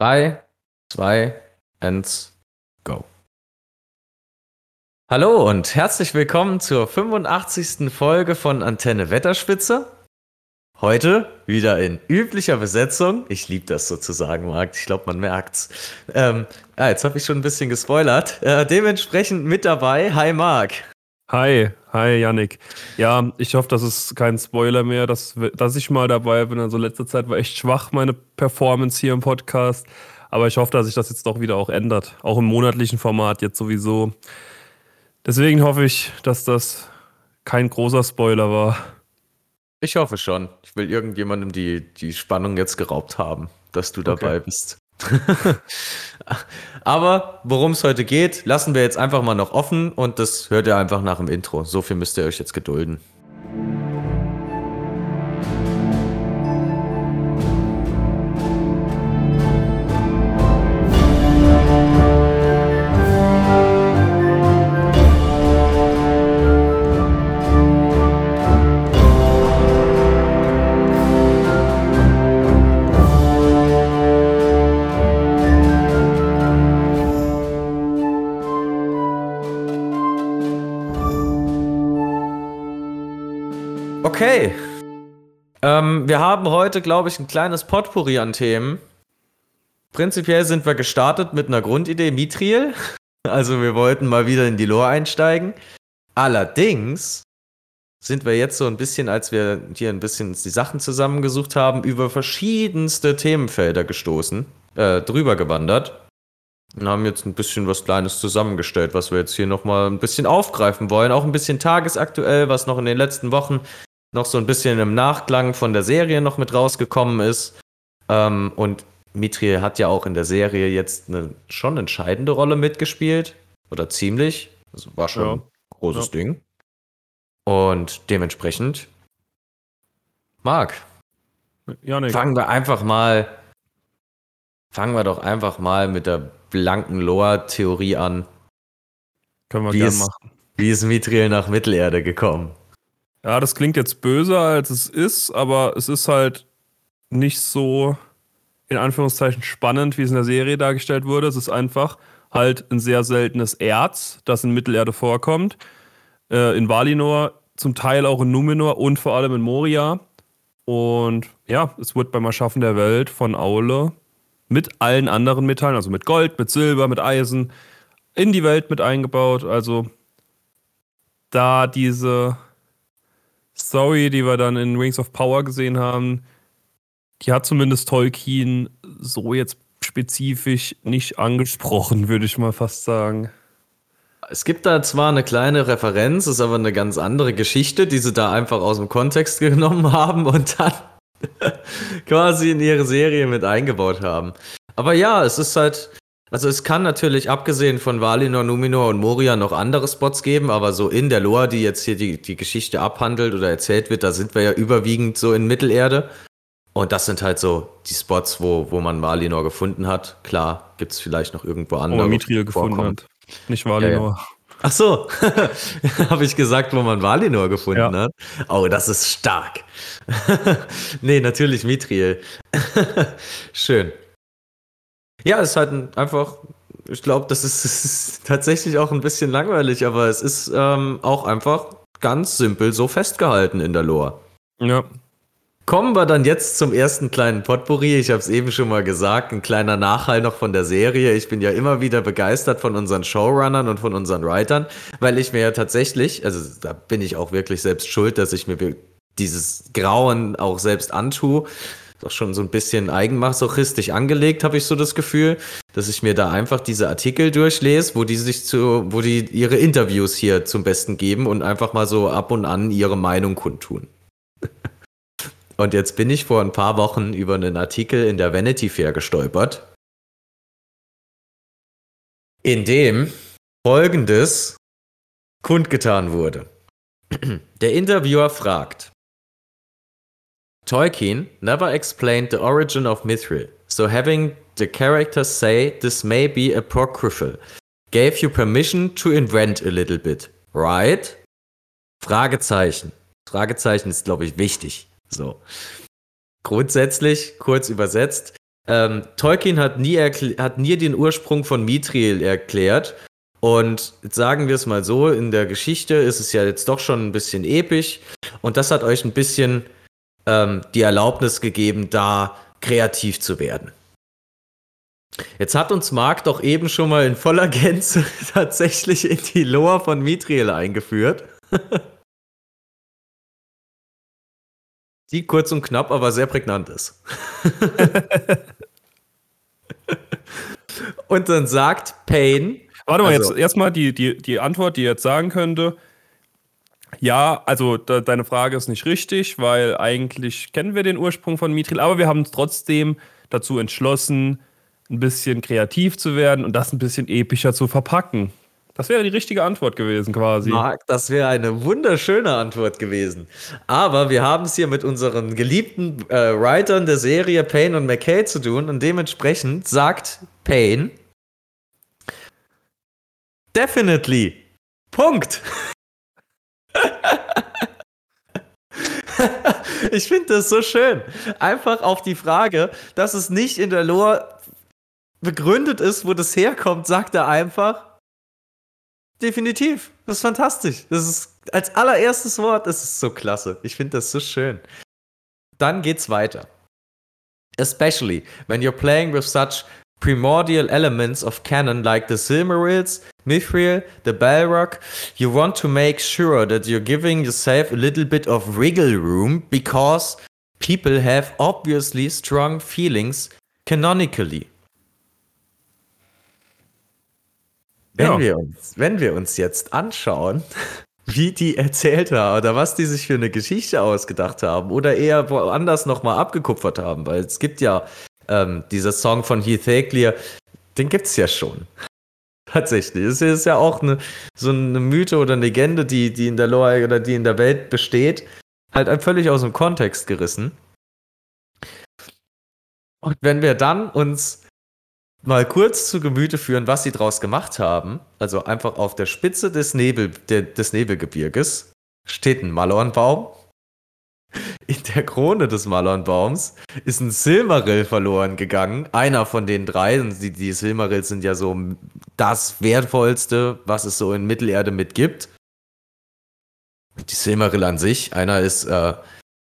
3, 2, 1, go. Hallo und herzlich willkommen zur 85. Folge von Antenne Wetterspitze. Heute wieder in üblicher Besetzung. Ich liebe das sozusagen, Marc. Ich glaube, man merkt's. Ähm, ja, jetzt habe ich schon ein bisschen gespoilert. Äh, dementsprechend mit dabei. Hi, Marc. Hi, hi, Yannick. Ja, ich hoffe, das ist kein Spoiler mehr, dass, dass ich mal dabei bin. Also letzte Zeit war echt schwach meine Performance hier im Podcast. Aber ich hoffe, dass sich das jetzt doch wieder auch ändert. Auch im monatlichen Format jetzt sowieso. Deswegen hoffe ich, dass das kein großer Spoiler war. Ich hoffe schon. Ich will irgendjemandem die, die Spannung jetzt geraubt haben, dass du dabei okay. bist. Aber worum es heute geht, lassen wir jetzt einfach mal noch offen und das hört ihr einfach nach dem Intro. So viel müsst ihr euch jetzt gedulden. Haben heute, glaube ich, ein kleines Potpourri an Themen. Prinzipiell sind wir gestartet mit einer Grundidee Mithril. Also wir wollten mal wieder in die Lore einsteigen. Allerdings sind wir jetzt so ein bisschen, als wir hier ein bisschen die Sachen zusammengesucht haben, über verschiedenste Themenfelder gestoßen, äh, drüber gewandert und haben jetzt ein bisschen was Kleines zusammengestellt, was wir jetzt hier nochmal ein bisschen aufgreifen wollen. Auch ein bisschen tagesaktuell, was noch in den letzten Wochen noch so ein bisschen im Nachklang von der Serie noch mit rausgekommen ist. Ähm, und Mitri hat ja auch in der Serie jetzt eine schon entscheidende Rolle mitgespielt. Oder ziemlich. Also war schon ja. ein großes ja. Ding. Und dementsprechend, Marc, Janik. fangen wir einfach mal, fangen wir doch einfach mal mit der blanken Lore-Theorie an. Können wir gerne machen. Wie ist Mithril nach Mittelerde gekommen? Ja, das klingt jetzt böser, als es ist, aber es ist halt nicht so in Anführungszeichen spannend, wie es in der Serie dargestellt wurde. Es ist einfach halt ein sehr seltenes Erz, das in Mittelerde vorkommt. Äh, in Valinor, zum Teil auch in Numenor und vor allem in Moria. Und ja, es wird beim Erschaffen der Welt von Aule mit allen anderen Metallen, also mit Gold, mit Silber, mit Eisen, in die Welt mit eingebaut. Also da diese Story, die wir dann in Rings of Power gesehen haben, die hat zumindest Tolkien so jetzt spezifisch nicht angesprochen, würde ich mal fast sagen. Es gibt da zwar eine kleine Referenz, ist aber eine ganz andere Geschichte, die sie da einfach aus dem Kontext genommen haben und dann quasi in ihre Serie mit eingebaut haben. Aber ja, es ist halt, also es kann natürlich, abgesehen von Valinor, Numenor und Moria, noch andere Spots geben, aber so in der Lore, die jetzt hier die, die Geschichte abhandelt oder erzählt wird, da sind wir ja überwiegend so in Mittelerde. Und das sind halt so die Spots, wo, wo man Valinor gefunden hat. Klar, gibt es vielleicht noch irgendwo andere. Wo man Mithril gefunden hat, nicht Valinor. Ja, ja. Ach so, habe ich gesagt, wo man Valinor gefunden ja. hat. Oh, das ist stark. nee, natürlich Mithril. Schön. Ja, es ist halt einfach, ich glaube, das ist, ist, tatsächlich auch ein bisschen langweilig, aber es ist ähm, auch einfach ganz simpel so festgehalten in der Lore. Ja. Kommen wir dann jetzt zum ersten kleinen Potpourri. Ich habe es eben schon mal gesagt, ein kleiner Nachhall noch von der Serie. Ich bin ja immer wieder begeistert von unseren Showrunnern und von unseren Writern, weil ich mir ja tatsächlich, also da bin ich auch wirklich selbst schuld, dass ich mir dieses Grauen auch selbst antue doch schon so ein bisschen eigenmasochistisch angelegt, habe ich so das Gefühl, dass ich mir da einfach diese Artikel durchlese, wo die sich zu, wo die ihre Interviews hier zum Besten geben und einfach mal so ab und an ihre Meinung kundtun. und jetzt bin ich vor ein paar Wochen über einen Artikel in der Vanity Fair gestolpert, in dem folgendes kundgetan wurde. Der Interviewer fragt, Tolkien never explained the origin of Mithril, so having the characters say this may be apocryphal gave you permission to invent a little bit, right? Fragezeichen. Fragezeichen ist, glaube ich, wichtig. So. Grundsätzlich, kurz übersetzt, ähm, Tolkien hat nie, hat nie den Ursprung von Mithril erklärt. Und sagen wir es mal so, in der Geschichte ist es ja jetzt doch schon ein bisschen episch. Und das hat euch ein bisschen ähm, die Erlaubnis gegeben, da kreativ zu werden. Jetzt hat uns Marc doch eben schon mal in voller Gänze tatsächlich in die Lore von Mithril eingeführt. die kurz und knapp, aber sehr prägnant ist. und dann sagt Payne. Warte mal, also, jetzt erstmal die, die, die Antwort, die jetzt sagen könnte. Ja, also de deine Frage ist nicht richtig, weil eigentlich kennen wir den Ursprung von Mithril, aber wir haben uns trotzdem dazu entschlossen, ein bisschen kreativ zu werden und das ein bisschen epischer zu verpacken. Das wäre die richtige Antwort gewesen, quasi. Marc, das wäre eine wunderschöne Antwort gewesen. Aber wir haben es hier mit unseren geliebten äh, Writern der Serie Payne und McKay zu tun und dementsprechend sagt Payne Definitely. Punkt. ich finde das so schön. Einfach auf die Frage, dass es nicht in der Lore begründet ist, wo das herkommt, sagt er einfach, Definitiv. Das ist fantastisch. Das ist als allererstes Wort, das ist so klasse. Ich finde das so schön. Dann geht's weiter. Especially when you're playing with such primordial elements of canon like the Silmarils, Mithril, the Balrog, you want to make sure that you're giving yourself a little bit of wriggle room because people have obviously strong feelings canonically. Wenn, ja. wir uns, wenn wir uns jetzt anschauen, wie die erzählt haben oder was die sich für eine Geschichte ausgedacht haben oder eher woanders nochmal abgekupfert haben, weil es gibt ja ähm, dieser Song von Heath Ledger, den gibt es ja schon. Tatsächlich. Es ist ja auch eine, so eine Mythe oder eine Legende, die, die in der Lore oder die in der Welt besteht, halt völlig aus dem Kontext gerissen. Und wenn wir dann uns mal kurz zu Gemüte führen, was sie draus gemacht haben. Also einfach auf der Spitze des, Nebel, de, des Nebelgebirges steht ein Malornbaum. In der Krone des Malornbaums ist ein Silmarill verloren gegangen. Einer von den drei. Die, die Silmarills sind ja so das Wertvollste, was es so in Mittelerde mitgibt. Die Silmarill an sich. Einer ist äh,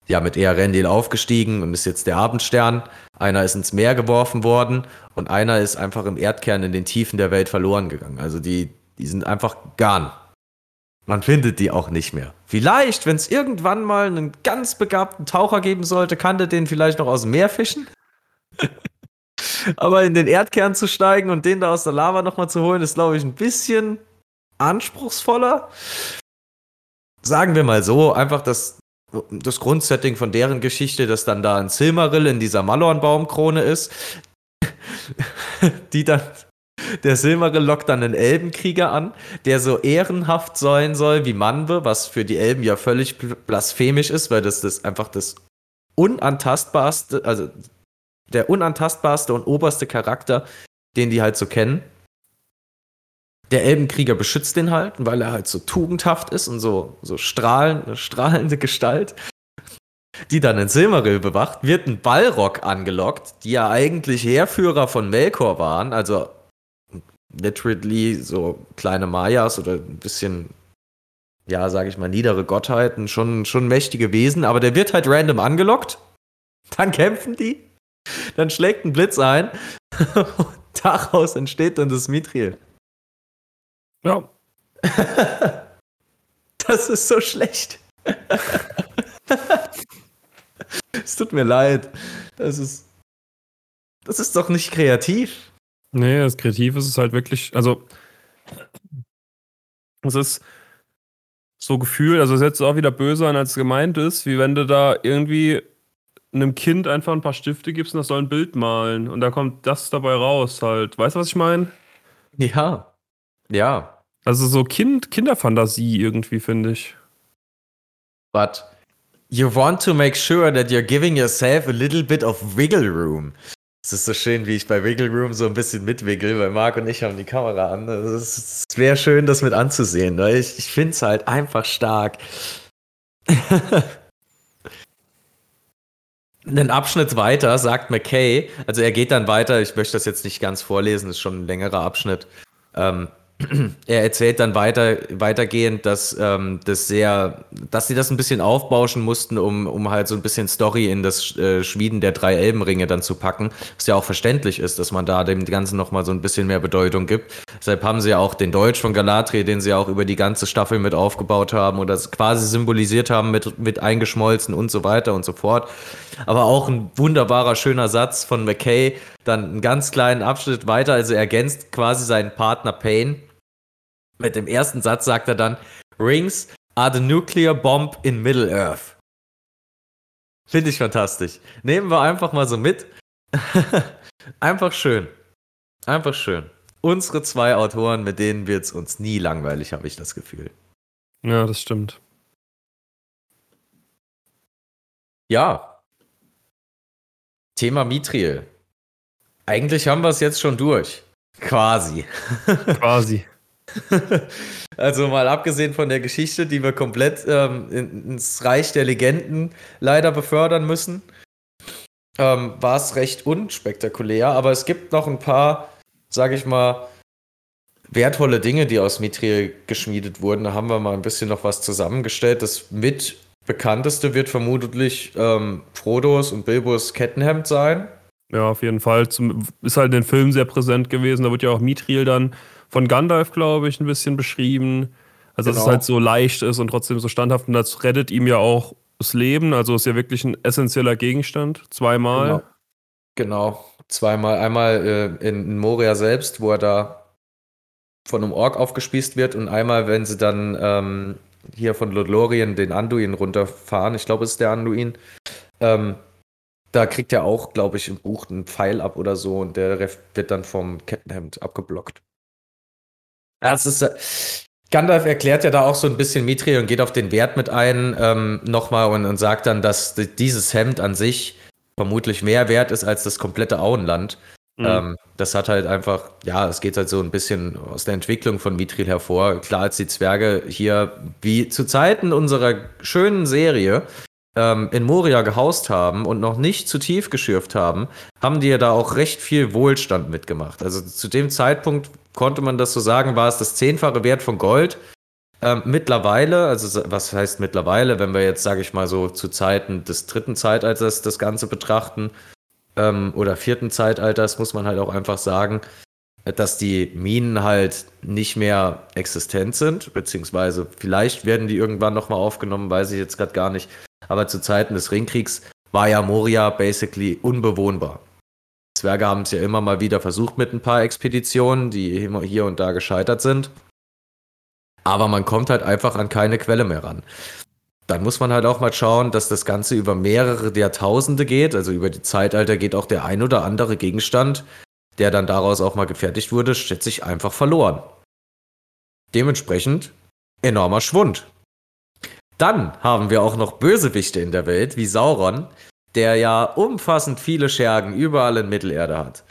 ja mit Earendil aufgestiegen und ist jetzt der Abendstern. Einer ist ins Meer geworfen worden und einer ist einfach im Erdkern in den Tiefen der Welt verloren gegangen. Also die, die sind einfach gone. Man findet die auch nicht mehr. Vielleicht, wenn es irgendwann mal einen ganz begabten Taucher geben sollte, kann der den vielleicht noch aus dem Meer fischen. Aber in den Erdkern zu steigen und den da aus der Lava nochmal zu holen, ist, glaube ich, ein bisschen anspruchsvoller. Sagen wir mal so, einfach das, das Grundsetting von deren Geschichte, dass dann da ein Silmarill in dieser Malornbaumkrone ist, die dann der Silmarill lockt dann einen Elbenkrieger an, der so ehrenhaft sein soll wie Manwe, was für die Elben ja völlig blasphemisch ist, weil das, das einfach das unantastbarste, also der unantastbarste und oberste Charakter, den die halt so kennen. Der Elbenkrieger beschützt den halt, weil er halt so tugendhaft ist und so, so strahlend, strahlende Gestalt die dann in Silmaril bewacht, wird ein Balrog angelockt, die ja eigentlich Heerführer von Melkor waren, also literally so kleine Mayas oder ein bisschen, ja, sag ich mal, niedere Gottheiten, schon, schon mächtige Wesen, aber der wird halt random angelockt, dann kämpfen die, dann schlägt ein Blitz ein und daraus entsteht dann das Mithril. Ja. das ist so schlecht. es tut mir leid. Das ist. Das ist doch nicht kreativ. Nee, das Kreativ ist es halt wirklich. Also. Es ist so gefühlt, also es jetzt auch wieder böse an, als es gemeint ist, wie wenn du da irgendwie einem Kind einfach ein paar Stifte gibst und das soll ein Bild malen und da kommt das dabei raus halt. Weißt du, was ich meine? Ja. Ja. Also so Kind, Kinderfantasie irgendwie, finde ich. But You want to make sure that you're giving yourself a little bit of wiggle room. Es ist so schön, wie ich bei Wiggle Room so ein bisschen mitwiggle, weil Marc und ich haben die Kamera an. Es wäre schön, das mit anzusehen. Weil ich, ich finde es halt einfach stark. einen Abschnitt weiter sagt McKay, also er geht dann weiter, ich möchte das jetzt nicht ganz vorlesen, ist schon ein längerer Abschnitt. Ähm, er erzählt dann weiter, weitergehend, dass ähm, das sehr, dass sie das ein bisschen aufbauschen mussten, um, um halt so ein bisschen Story in das äh, Schmieden der drei Elbenringe dann zu packen. Was ja auch verständlich ist, dass man da dem Ganzen nochmal so ein bisschen mehr Bedeutung gibt. Deshalb haben sie ja auch den Deutsch von Galatri, den sie auch über die ganze Staffel mit aufgebaut haben oder quasi symbolisiert haben, mit, mit eingeschmolzen und so weiter und so fort. Aber auch ein wunderbarer, schöner Satz von McKay, dann einen ganz kleinen Abschnitt weiter, also er ergänzt quasi seinen Partner Payne mit dem ersten Satz sagt er dann, Rings are the nuclear bomb in Middle-earth. Finde ich fantastisch. Nehmen wir einfach mal so mit. einfach schön. Einfach schön. Unsere zwei Autoren, mit denen wird es uns nie langweilig, habe ich das Gefühl. Ja, das stimmt. Ja. Thema Mithril. Eigentlich haben wir es jetzt schon durch. Quasi. Quasi. also mal abgesehen von der Geschichte, die wir komplett ähm, ins Reich der Legenden leider befördern müssen, ähm, war es recht unspektakulär. Aber es gibt noch ein paar, sage ich mal, wertvolle Dinge, die aus Mithril geschmiedet wurden. Da haben wir mal ein bisschen noch was zusammengestellt. Das mit bekannteste wird vermutlich ähm, Frodos und Bilbos Kettenhemd sein. Ja, auf jeden Fall. Zum, ist halt in den Filmen sehr präsent gewesen. Da wird ja auch Mithril dann von Gandalf, glaube ich, ein bisschen beschrieben. Also, genau. dass es genau. halt so leicht ist und trotzdem so standhaft. Und das rettet ihm ja auch das Leben. Also, ist ja wirklich ein essentieller Gegenstand. Zweimal. Genau. genau. Zweimal. Einmal äh, in Moria selbst, wo er da von einem Ork aufgespießt wird. Und einmal, wenn sie dann ähm, hier von Lothlorien den Anduin runterfahren. Ich glaube, es ist der Anduin. Ähm, da kriegt er auch, glaube ich, im Buch einen Pfeil ab oder so und der wird dann vom Kettenhemd abgeblockt. Das ist, äh, Gandalf erklärt ja da auch so ein bisschen Mitri und geht auf den Wert mit ein ähm, nochmal und, und sagt dann, dass dieses Hemd an sich vermutlich mehr wert ist als das komplette Auenland. Mhm. Ähm, das hat halt einfach, ja, es geht halt so ein bisschen aus der Entwicklung von Mithril hervor. Klar, als die Zwerge hier, wie zu Zeiten unserer schönen Serie, ähm, in Moria gehaust haben und noch nicht zu tief geschürft haben, haben die ja da auch recht viel Wohlstand mitgemacht. Also zu dem Zeitpunkt konnte man das so sagen, war es das zehnfache Wert von Gold. Ähm, mittlerweile, also was heißt mittlerweile, wenn wir jetzt, sage ich mal so, zu Zeiten des dritten Zeitalters das Ganze betrachten ähm, oder vierten Zeitalters, muss man halt auch einfach sagen, dass die Minen halt nicht mehr existent sind, beziehungsweise vielleicht werden die irgendwann nochmal aufgenommen, weiß ich jetzt gerade gar nicht. Aber zu Zeiten des Ringkriegs war ja Moria basically unbewohnbar. Zwerge haben es ja immer mal wieder versucht mit ein paar Expeditionen, die immer hier und da gescheitert sind. Aber man kommt halt einfach an keine Quelle mehr ran. Dann muss man halt auch mal schauen, dass das Ganze über mehrere Jahrtausende geht. Also über die Zeitalter geht auch der ein oder andere Gegenstand, der dann daraus auch mal gefertigt wurde, schätze ich einfach verloren. Dementsprechend enormer Schwund. Dann haben wir auch noch Bösewichte in der Welt, wie Sauron, der ja umfassend viele Schergen überall in Mittelerde hat.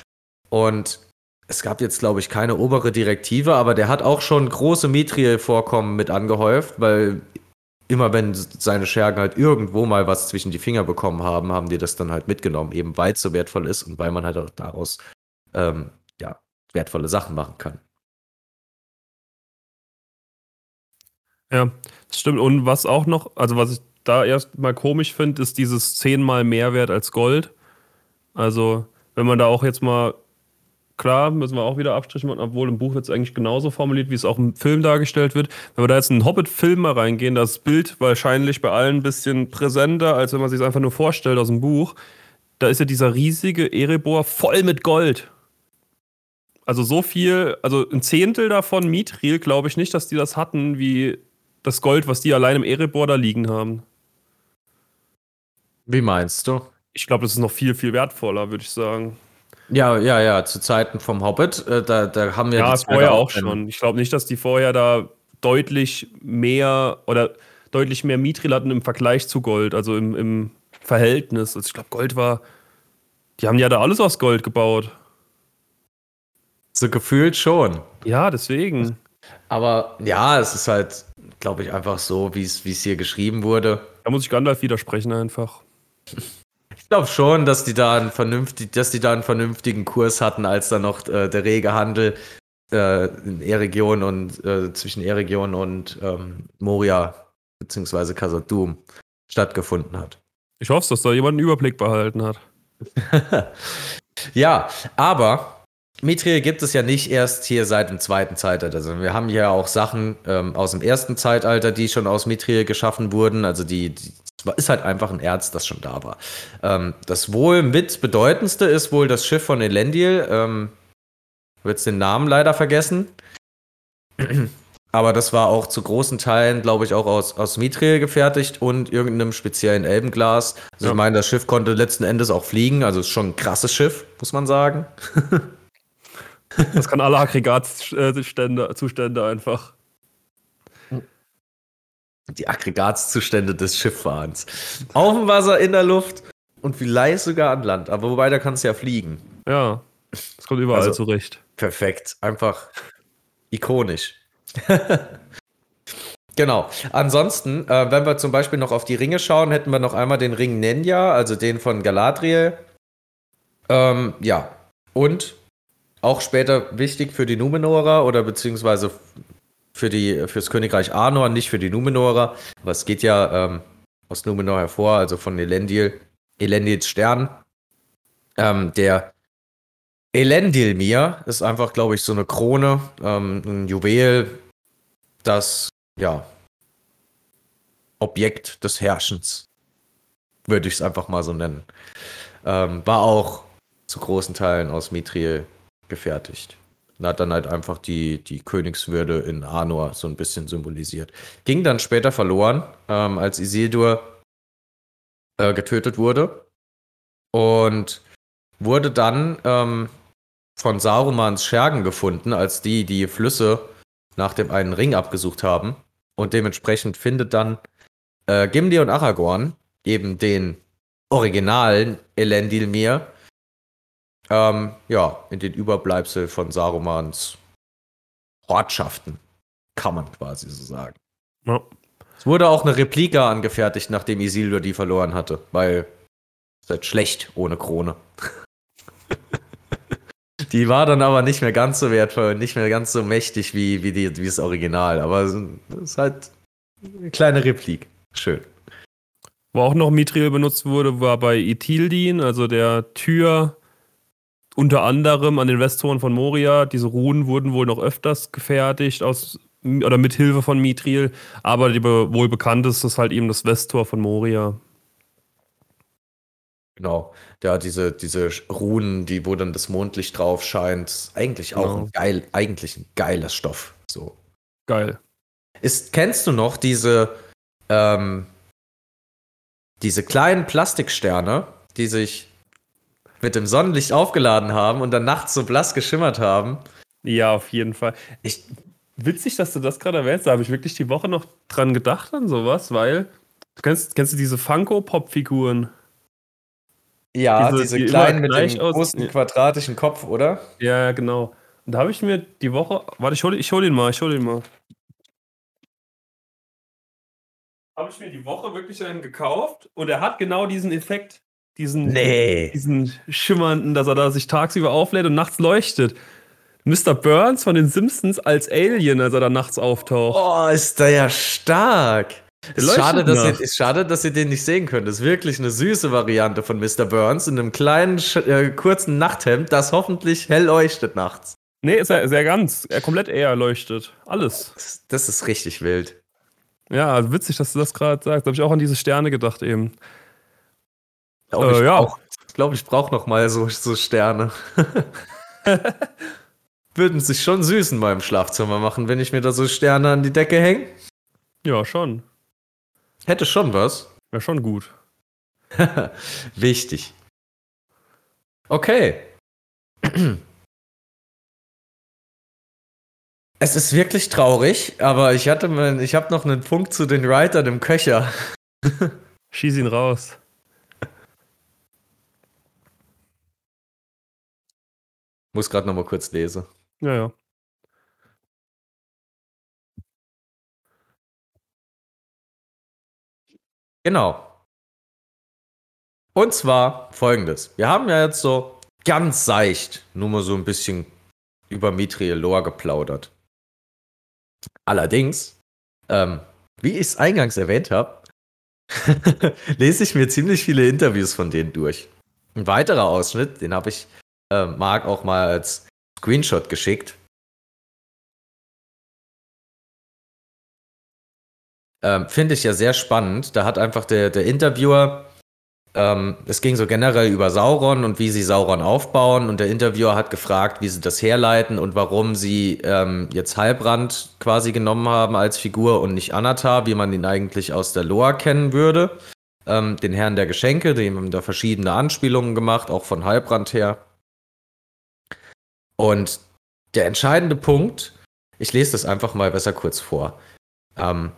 Und es gab jetzt, glaube ich, keine obere Direktive, aber der hat auch schon große Mithril-Vorkommen mit angehäuft, weil immer wenn seine Schergen halt irgendwo mal was zwischen die Finger bekommen haben, haben die das dann halt mitgenommen, eben weil es so wertvoll ist und weil man halt auch daraus ähm, ja, wertvolle Sachen machen kann. Ja, das stimmt. Und was auch noch, also was ich da erstmal komisch finde, ist dieses zehnmal mehr wert als Gold. Also, wenn man da auch jetzt mal, klar, müssen wir auch wieder Abstriche machen, obwohl im Buch wird es eigentlich genauso formuliert, wie es auch im Film dargestellt wird. Wenn wir da jetzt in einen Hobbit-Film mal reingehen, das Bild wahrscheinlich bei allen ein bisschen präsenter, als wenn man sich es einfach nur vorstellt aus dem Buch. Da ist ja dieser riesige Erebor voll mit Gold. Also so viel, also ein Zehntel davon Mithril, glaube ich nicht, dass die das hatten, wie das Gold, was die allein im Erebor da liegen haben. Wie meinst du? Ich glaube, das ist noch viel, viel wertvoller, würde ich sagen. Ja, ja, ja, zu Zeiten vom Hobbit, äh, da, da haben wir ja vorher auch schon. Ich glaube nicht, dass die vorher da deutlich mehr oder deutlich mehr Mithril hatten im Vergleich zu Gold, also im, im Verhältnis. Also ich glaube, Gold war. Die haben ja da alles aus Gold gebaut. So gefühlt schon. Ja, deswegen. Aber ja, es ist halt, glaube ich, einfach so, wie es hier geschrieben wurde. Da muss ich Gandalf widersprechen einfach. Ich glaube schon, dass die da einen vernünftig, dass die da einen vernünftigen Kurs hatten, als dann noch äh, der rege Handel äh, in E-Region und äh, zwischen E-Region und ähm, Moria beziehungsweise Khazad-dûm stattgefunden hat. Ich hoffe, dass da jemand einen Überblick behalten hat. ja, aber Mithril gibt es ja nicht erst hier seit dem zweiten Zeitalter, sondern wir haben ja auch Sachen ähm, aus dem ersten Zeitalter, die schon aus Mithril geschaffen wurden. Also die, die ist halt einfach ein Erz, das schon da war. Ähm, das wohl mit bedeutendste ist wohl das Schiff von Elendil. Ähm, Wird den Namen leider vergessen. Aber das war auch zu großen Teilen, glaube ich, auch aus, aus Mithril gefertigt und irgendeinem speziellen Elbenglas. Also ja. ich meine, das Schiff konnte letzten Endes auch fliegen, also ist schon ein krasses Schiff, muss man sagen. Das kann alle Aggregatzustände Zustände einfach. Die Aggregatzustände des Schifffahrens. Auf dem Wasser, in der Luft und vielleicht sogar an Land. Aber wobei, da kannst du ja fliegen. Ja, das kommt überall also, zurecht. Perfekt. Einfach ikonisch. genau. Ansonsten, äh, wenn wir zum Beispiel noch auf die Ringe schauen, hätten wir noch einmal den Ring Nenya, also den von Galadriel. Ähm, ja. Und auch später wichtig für die Numenorer oder beziehungsweise für die, fürs Königreich Arnor, nicht für die Numenorer. Aber es geht ja ähm, aus Numenor hervor, also von Elendil, Elendils Stern. Ähm, der Elendilmir ist einfach, glaube ich, so eine Krone, ähm, ein Juwel, das, ja, Objekt des Herrschens, würde ich es einfach mal so nennen. Ähm, war auch zu großen Teilen aus Mithril gefertigt. Und hat dann halt einfach die, die Königswürde in Arnor so ein bisschen symbolisiert. Ging dann später verloren, ähm, als Isildur äh, getötet wurde. Und wurde dann ähm, von Sarumans Schergen gefunden, als die die Flüsse nach dem einen Ring abgesucht haben. Und dementsprechend findet dann äh, Gimli und Aragorn eben den originalen Elendilmir ähm, ja, in den Überbleibsel von Sarumans Ortschaften, kann man quasi so sagen. Ja. Es wurde auch eine Replika angefertigt, nachdem Isildur die verloren hatte, weil es halt schlecht ohne Krone. die war dann aber nicht mehr ganz so wertvoll und nicht mehr ganz so mächtig wie, wie, die, wie das Original. Aber es ist halt eine kleine Replik. Schön. Wo auch noch Mithril benutzt wurde, war bei Ithildin, also der Tür unter anderem an den Westtoren von Moria. Diese Runen wurden wohl noch öfters gefertigt aus oder mit Hilfe von Mithril, aber die wohl bekannteste ist halt eben das Westtor von Moria. Genau. Ja, diese, diese Runen, die, wo dann das Mondlicht drauf scheint, eigentlich auch genau. ein geil, eigentlich ein geiler Stoff. So. Geil. Ist, kennst du noch diese, ähm, diese kleinen Plastiksterne, die sich mit dem Sonnenlicht aufgeladen haben und dann nachts so blass geschimmert haben. Ja, auf jeden Fall. Ich, witzig, dass du das gerade erwähnst. Da habe ich wirklich die Woche noch dran gedacht an sowas, weil du kennst, kennst du diese Funko-Pop-Figuren? Ja, diese, diese die kleinen mit dem großen aus, quadratischen Kopf, oder? Ja, genau. Und da habe ich mir die Woche. Warte, ich hole ich hol ihn mal, ich hole ihn mal. Habe ich mir die Woche wirklich einen gekauft und er hat genau diesen Effekt diesen, nee. diesen schimmernden, dass er da sich tagsüber auflädt und nachts leuchtet. Mr. Burns von den Simpsons als Alien, als er da nachts auftaucht. Oh, ist der ja stark. Ist schade, dass ihr, ist schade, dass ihr den nicht sehen könnt. Das ist wirklich eine süße Variante von Mr. Burns in einem kleinen, äh, kurzen Nachthemd, das hoffentlich hell leuchtet nachts. Nee, ist er sehr ganz. Er komplett eher leuchtet. Alles. Das, das ist richtig wild. Ja, witzig, dass du das gerade sagst. Da habe ich auch an diese Sterne gedacht eben. Glaub, ich äh, ja. Ich glaube, ich brauche noch mal so, so Sterne. Würden sich schon süß in meinem Schlafzimmer machen, wenn ich mir da so Sterne an die Decke hänge. Ja, schon. Hätte schon was. Wäre schon gut. Wichtig. Okay. Es ist wirklich traurig, aber ich hatte ich habe noch einen Punkt zu den Writern im Köcher. Schieß ihn raus. Muss gerade noch mal kurz lesen. Ja, ja. Genau. Und zwar folgendes. Wir haben ja jetzt so ganz seicht nur mal so ein bisschen über Mithril Lore geplaudert. Allerdings, ähm, wie ich es eingangs erwähnt habe, lese ich mir ziemlich viele Interviews von denen durch. Ein weiterer Ausschnitt, den habe ich äh, Marc auch mal als Screenshot geschickt. Ähm, Finde ich ja sehr spannend. Da hat einfach der, der Interviewer, ähm, es ging so generell über Sauron und wie sie Sauron aufbauen und der Interviewer hat gefragt, wie sie das herleiten und warum sie ähm, jetzt Halbrand quasi genommen haben als Figur und nicht Anatar, wie man ihn eigentlich aus der Lore kennen würde. Ähm, den Herrn der Geschenke, dem haben da verschiedene Anspielungen gemacht, auch von Halbrand her. Und der entscheidende Punkt, ich lese das einfach mal besser kurz vor. Um,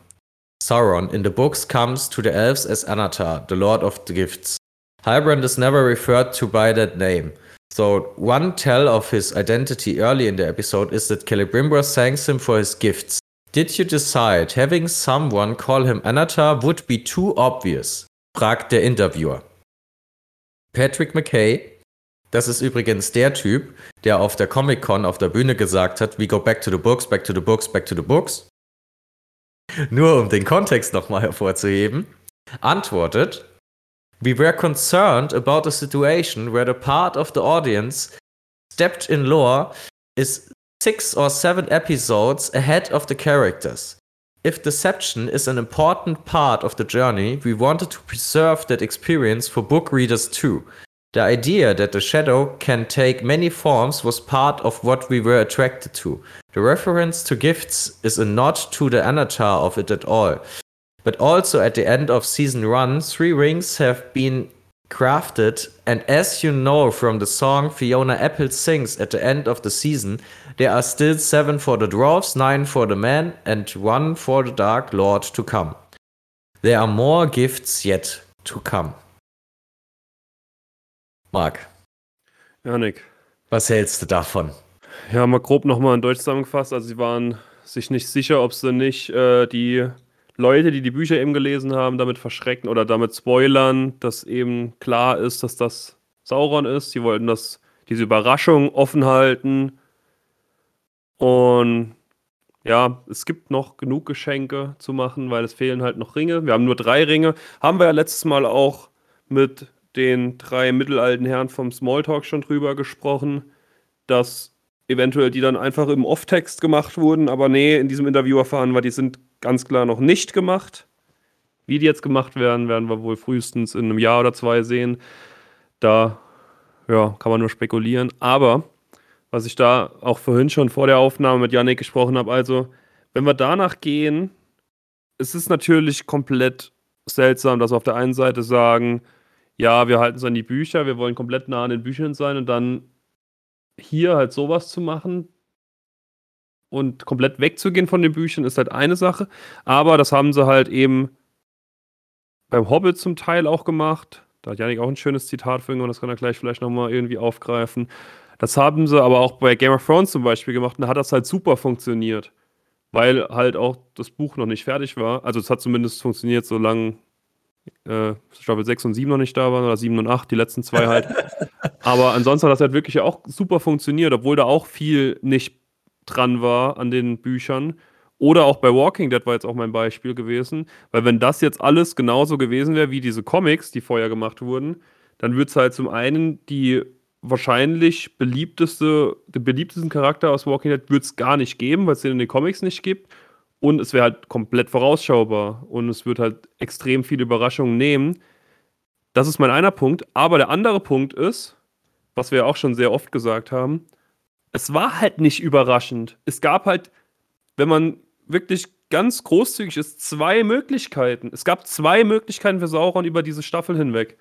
Sauron in the books comes to the elves as Anatar, the Lord of the Gifts. Halbrand is never referred to by that name. So, one tell of his identity early in the episode is that Celebrimbor thanks him for his gifts. Did you decide having someone call him Anatar would be too obvious? fragt der Interviewer. Patrick McKay, das ist übrigens der Typ, der auf der Comic-Con auf der Bühne gesagt hat, we go back to the books, back to the books, back to the books. Nur um den Kontext nochmal hervorzuheben, antwortet, We were concerned about a situation where the part of the audience stepped in lore is six or seven episodes ahead of the characters. If deception is an important part of the journey, we wanted to preserve that experience for book readers too. The idea that the shadow can take many forms was part of what we were attracted to. The reference to gifts is a nod to the anatar of it at all. But also at the end of season one, three rings have been crafted, and as you know from the song Fiona Apple sings at the end of the season, there are still seven for the dwarves, nine for the men, and one for the Dark Lord to come. There are more gifts yet to come. Marc. Janik. Was hältst du davon? Ja, mal grob nochmal in Deutsch zusammengefasst. Also, sie waren sich nicht sicher, ob sie nicht äh, die Leute, die die Bücher eben gelesen haben, damit verschrecken oder damit spoilern, dass eben klar ist, dass das Sauron ist. Sie wollten das, diese Überraschung offen halten. Und ja, es gibt noch genug Geschenke zu machen, weil es fehlen halt noch Ringe. Wir haben nur drei Ringe. Haben wir ja letztes Mal auch mit den drei mittelalten Herren vom Smalltalk schon drüber gesprochen, dass eventuell die dann einfach im Off-Text gemacht wurden, aber nee, in diesem Interview erfahren wir, die sind ganz klar noch nicht gemacht. Wie die jetzt gemacht werden, werden wir wohl frühestens in einem Jahr oder zwei sehen. Da ja, kann man nur spekulieren. Aber was ich da auch vorhin schon vor der Aufnahme mit Yannick gesprochen habe, also wenn wir danach gehen, es ist natürlich komplett seltsam, dass wir auf der einen Seite sagen, ja, wir halten es an die Bücher, wir wollen komplett nah an den Büchern sein und dann hier halt sowas zu machen und komplett wegzugehen von den Büchern ist halt eine Sache, aber das haben sie halt eben beim Hobbit zum Teil auch gemacht. Da hat Janik auch ein schönes Zitat für irgendwann, das kann er gleich vielleicht nochmal irgendwie aufgreifen. Das haben sie aber auch bei Game of Thrones zum Beispiel gemacht und da hat das halt super funktioniert, weil halt auch das Buch noch nicht fertig war. Also es hat zumindest funktioniert, solange äh, Staffel 6 und 7 noch nicht da waren oder 7 und 8, die letzten zwei halt. Aber ansonsten hat das halt wirklich auch super funktioniert, obwohl da auch viel nicht dran war an den Büchern. Oder auch bei Walking Dead war jetzt auch mein Beispiel gewesen. Weil wenn das jetzt alles genauso gewesen wäre wie diese Comics, die vorher gemacht wurden, dann würde es halt zum einen die wahrscheinlich beliebteste, den beliebtesten Charakter aus Walking Dead würde es gar nicht geben, weil es den in den Comics nicht gibt. Und es wäre halt komplett vorausschaubar und es wird halt extrem viele Überraschungen nehmen. Das ist mein einer Punkt. Aber der andere Punkt ist, was wir auch schon sehr oft gesagt haben, es war halt nicht überraschend. Es gab halt, wenn man wirklich ganz großzügig ist, zwei Möglichkeiten. Es gab zwei Möglichkeiten für Sauron über diese Staffel hinweg.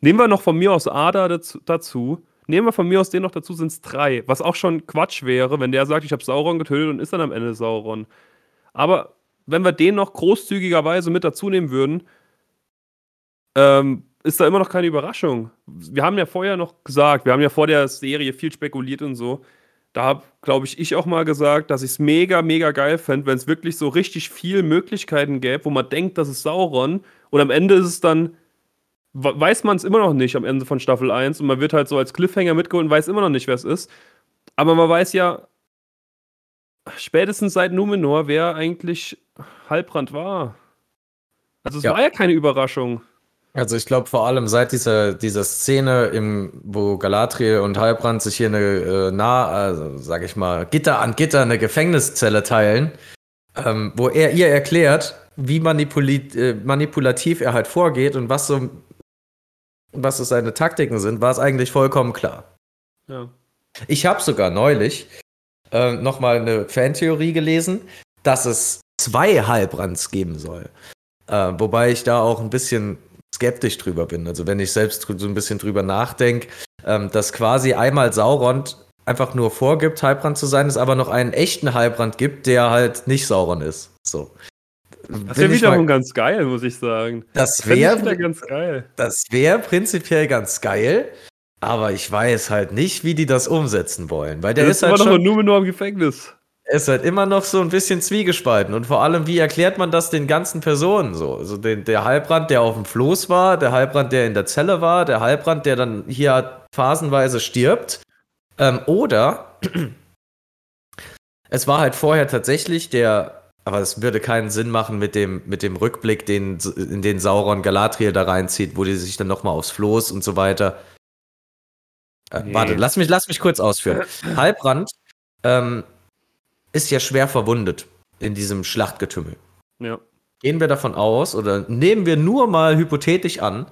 Nehmen wir noch von mir aus Ada dazu. Nehmen wir von mir aus den noch dazu, sind es drei. Was auch schon Quatsch wäre, wenn der sagt, ich habe Sauron getötet und ist dann am Ende Sauron. Aber wenn wir den noch großzügigerweise mit dazu nehmen würden, ähm, ist da immer noch keine Überraschung. Wir haben ja vorher noch gesagt, wir haben ja vor der Serie viel spekuliert und so. Da habe, glaube ich, ich auch mal gesagt, dass ich es mega, mega geil fände, wenn es wirklich so richtig viele Möglichkeiten gäbe, wo man denkt, das ist Sauron und am Ende ist es dann weiß man es immer noch nicht am Ende von Staffel 1 und man wird halt so als Cliffhanger mitgeholt und weiß immer noch nicht, wer es ist. Aber man weiß ja spätestens seit Numenor, wer eigentlich Halbrand war. Also es ja. war ja keine Überraschung. Also ich glaube vor allem seit dieser, dieser Szene, im, wo Galadriel und Halbrand sich hier eine äh, nah, also sag ich mal, Gitter an Gitter eine Gefängniszelle teilen, ähm, wo er ihr erklärt, wie äh, manipulativ er halt vorgeht und was so was so seine Taktiken sind, war es eigentlich vollkommen klar. Ja. Ich habe sogar neulich äh, nochmal eine Fantheorie gelesen, dass es zwei Halbrands geben soll. Äh, wobei ich da auch ein bisschen skeptisch drüber bin. Also wenn ich selbst so ein bisschen drüber nachdenke, ähm, dass quasi einmal Sauron einfach nur vorgibt, Halbrand zu sein, es aber noch einen echten Halbrand gibt, der halt nicht Sauron ist. So. Das wäre wiederum ganz geil, muss ich sagen. Das wäre ganz geil. Das wäre prinzipiell ganz geil, aber ich weiß halt nicht, wie die das umsetzen wollen. Weil der ist, ist halt immer noch nur im Gefängnis ist halt immer noch so ein bisschen zwiegespalten. Und vor allem, wie erklärt man das den ganzen Personen so? Also den, der Halbrand, der auf dem Floß war, der Halbrand, der in der Zelle war, der Halbrand, der dann hier phasenweise stirbt. Ähm, oder es war halt vorher tatsächlich der, aber es würde keinen Sinn machen mit dem, mit dem Rückblick, den, in den Sauron Galadriel da reinzieht, wo die sich dann nochmal aufs Floß und so weiter. Äh, nee. Warte, lass mich, lass mich kurz ausführen. Halbrand ähm, ist ja schwer verwundet in diesem Schlachtgetümmel. Ja. Gehen wir davon aus oder nehmen wir nur mal hypothetisch an,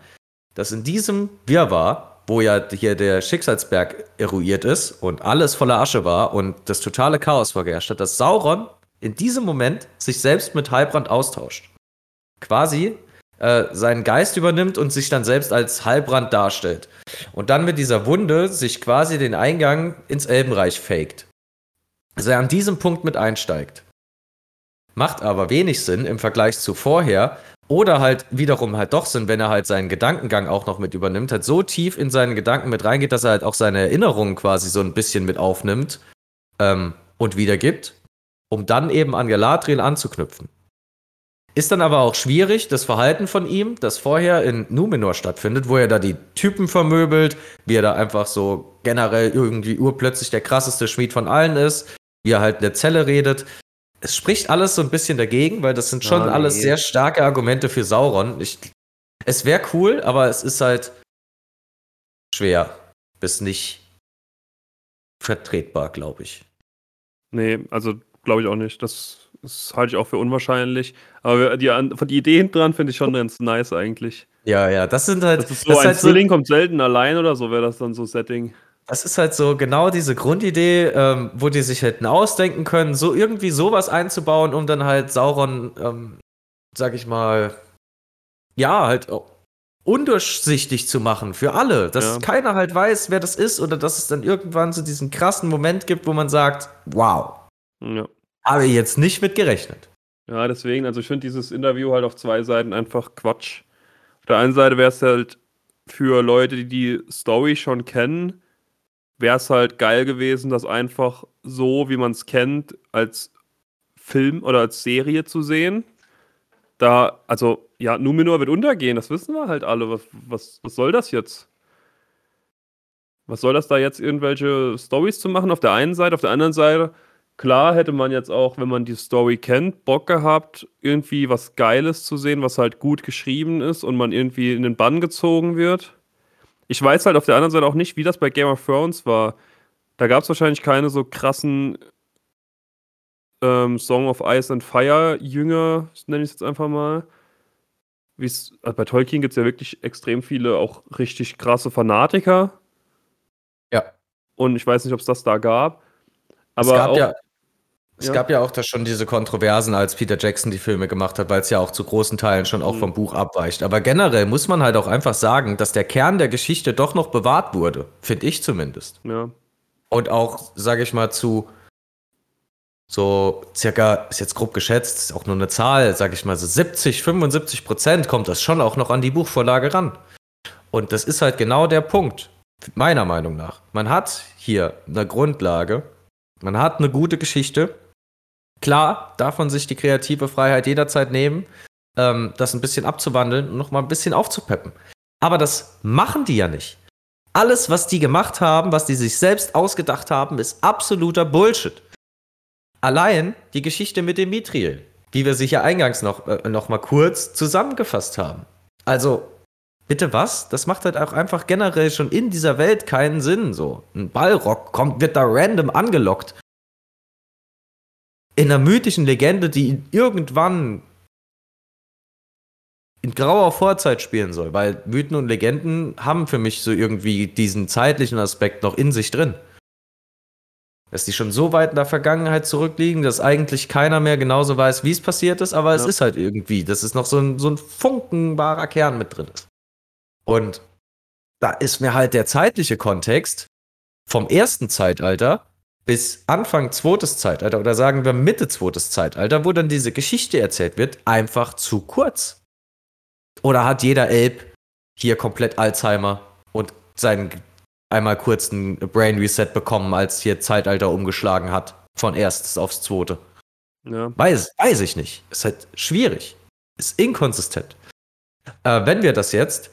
dass in diesem Wirrwarr, wo ja hier der Schicksalsberg eruiert ist und alles voller Asche war und das totale Chaos vorgeherrscht hat, dass Sauron in diesem Moment sich selbst mit Halbrand austauscht. Quasi äh, seinen Geist übernimmt und sich dann selbst als Halbrand darstellt. Und dann mit dieser Wunde sich quasi den Eingang ins Elbenreich faked dass er an diesem Punkt mit einsteigt. Macht aber wenig Sinn im Vergleich zu vorher oder halt wiederum halt doch Sinn, wenn er halt seinen Gedankengang auch noch mit übernimmt, halt so tief in seinen Gedanken mit reingeht, dass er halt auch seine Erinnerungen quasi so ein bisschen mit aufnimmt ähm, und wiedergibt, um dann eben an Galadriel anzuknüpfen. Ist dann aber auch schwierig, das Verhalten von ihm, das vorher in Numenor stattfindet, wo er da die Typen vermöbelt, wie er da einfach so generell irgendwie urplötzlich der krasseste Schmied von allen ist, wie er halt in der Zelle redet. Es spricht alles so ein bisschen dagegen, weil das sind schon oh, nee. alles sehr starke Argumente für Sauron. Ich, es wäre cool, aber es ist halt schwer bis nicht vertretbar, glaube ich. Nee, also glaube ich auch nicht. Das, das halte ich auch für unwahrscheinlich. Aber die, die Idee hinten dran finde ich schon ganz nice eigentlich. Ja, ja, das sind halt. Das ist so, das ein halt Zwilling so, kommt selten allein oder so, wäre das dann so Setting. Das ist halt so genau diese Grundidee, ähm, wo die sich hätten ausdenken können, so irgendwie sowas einzubauen, um dann halt Sauron, ähm, sag ich mal, ja, halt undurchsichtig zu machen für alle, dass ja. keiner halt weiß, wer das ist oder dass es dann irgendwann so diesen krassen Moment gibt, wo man sagt, wow, ja. Habe ich jetzt nicht mit gerechnet. Ja, deswegen, also ich finde dieses Interview halt auf zwei Seiten einfach Quatsch. Auf der einen Seite wäre es halt für Leute, die die Story schon kennen, wäre es halt geil gewesen, das einfach so, wie man es kennt, als Film oder als Serie zu sehen. Da, also, ja, Numenor wird untergehen, das wissen wir halt alle. Was, was, was soll das jetzt? Was soll das da jetzt, irgendwelche Stories zu machen? Auf der einen Seite, auf der anderen Seite, klar hätte man jetzt auch, wenn man die Story kennt, Bock gehabt, irgendwie was Geiles zu sehen, was halt gut geschrieben ist und man irgendwie in den Bann gezogen wird. Ich weiß halt auf der anderen Seite auch nicht, wie das bei Game of Thrones war. Da gab es wahrscheinlich keine so krassen ähm, Song of Ice and Fire Jünger, nenne ich es jetzt einfach mal. Also bei Tolkien gibt es ja wirklich extrem viele auch richtig krasse Fanatiker. Ja. Und ich weiß nicht, ob es das da gab. Aber es gab ja, es ja. gab ja auch da schon diese Kontroversen, als Peter Jackson die Filme gemacht hat, weil es ja auch zu großen Teilen schon auch mhm. vom Buch abweicht. Aber generell muss man halt auch einfach sagen, dass der Kern der Geschichte doch noch bewahrt wurde. Finde ich zumindest. Ja. Und auch, sage ich mal, zu so circa, ist jetzt grob geschätzt, ist auch nur eine Zahl, sage ich mal, so 70, 75 Prozent kommt das schon auch noch an die Buchvorlage ran. Und das ist halt genau der Punkt, meiner Meinung nach. Man hat hier eine Grundlage, man hat eine gute Geschichte, Klar, man sich die kreative Freiheit jederzeit nehmen, ähm, das ein bisschen abzuwandeln und nochmal ein bisschen aufzupeppen. Aber das machen die ja nicht. Alles, was die gemacht haben, was die sich selbst ausgedacht haben, ist absoluter Bullshit. Allein die Geschichte mit dem Mithril, die wir sicher eingangs noch, äh, noch mal kurz zusammengefasst haben. Also, bitte was? Das macht halt auch einfach generell schon in dieser Welt keinen Sinn. So, ein Ballrock kommt, wird da random angelockt. In einer mythischen Legende, die irgendwann in grauer Vorzeit spielen soll, weil Mythen und Legenden haben für mich so irgendwie diesen zeitlichen Aspekt noch in sich drin. Dass die schon so weit in der Vergangenheit zurückliegen, dass eigentlich keiner mehr genauso weiß, wie es passiert ist, aber ja. es ist halt irgendwie, dass es noch so ein, so ein funkenbarer Kern mit drin ist. Und da ist mir halt der zeitliche Kontext vom ersten Zeitalter bis Anfang zweites Zeitalter oder sagen wir Mitte zweites Zeitalter, wo dann diese Geschichte erzählt wird, einfach zu kurz. Oder hat jeder Elb hier komplett Alzheimer und seinen einmal kurzen Brain Reset bekommen, als hier Zeitalter umgeschlagen hat. Von erstes aufs zweite. Ja. Weiß, weiß ich nicht. Ist halt schwierig. Ist inkonsistent. Äh, wenn wir das jetzt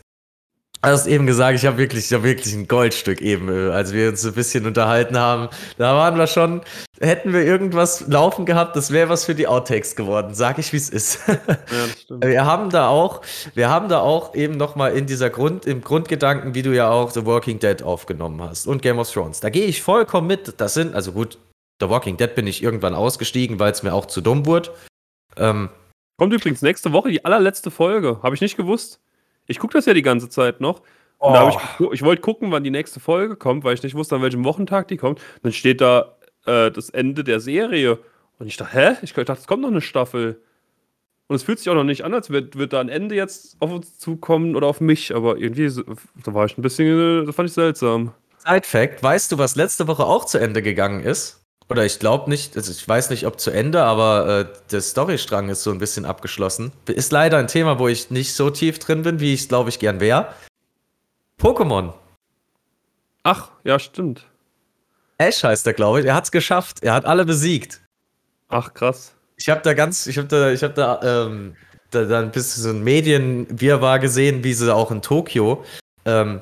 hast eben gesagt, ich habe wirklich, hab wirklich ein Goldstück eben, äh, als wir uns ein bisschen unterhalten haben. Da waren wir schon, hätten wir irgendwas laufen gehabt, das wäre was für die Outtakes geworden, sag ich, wie es ist. Ja. Wir haben da auch, wir haben da auch eben nochmal in dieser Grund, im Grundgedanken, wie du ja auch The Walking Dead aufgenommen hast und Game of Thrones. Da gehe ich vollkommen mit. Das sind, also gut, The Walking Dead bin ich irgendwann ausgestiegen, weil es mir auch zu dumm wurde. Ähm, Kommt übrigens nächste Woche die allerletzte Folge. Habe ich nicht gewusst. Ich gucke das ja die ganze Zeit noch. Und da ich, ich wollte gucken, wann die nächste Folge kommt, weil ich nicht wusste, an welchem Wochentag die kommt. Dann steht da äh, das Ende der Serie. Und ich dachte, hä? Ich dachte, es kommt noch eine Staffel. Und es fühlt sich auch noch nicht an, als wird, wird da ein Ende jetzt auf uns zukommen oder auf mich. Aber irgendwie, da war ich ein bisschen, das fand ich seltsam. Side Fact, weißt du, was letzte Woche auch zu Ende gegangen ist? Oder ich glaube nicht, also ich weiß nicht, ob zu Ende, aber äh, der Storystrang ist so ein bisschen abgeschlossen. Ist leider ein Thema, wo ich nicht so tief drin bin, wie ich es, glaube ich, gern wäre. Pokémon. Ach, ja, stimmt. Ash heißt er, glaube ich. Er hat es geschafft. Er hat alle besiegt. Ach, krass. Ich habe da ganz, ich habe da, ich habe da, ähm, da, da ein bisschen so ein Medienwirrwarr gesehen, wie sie auch in Tokio ähm,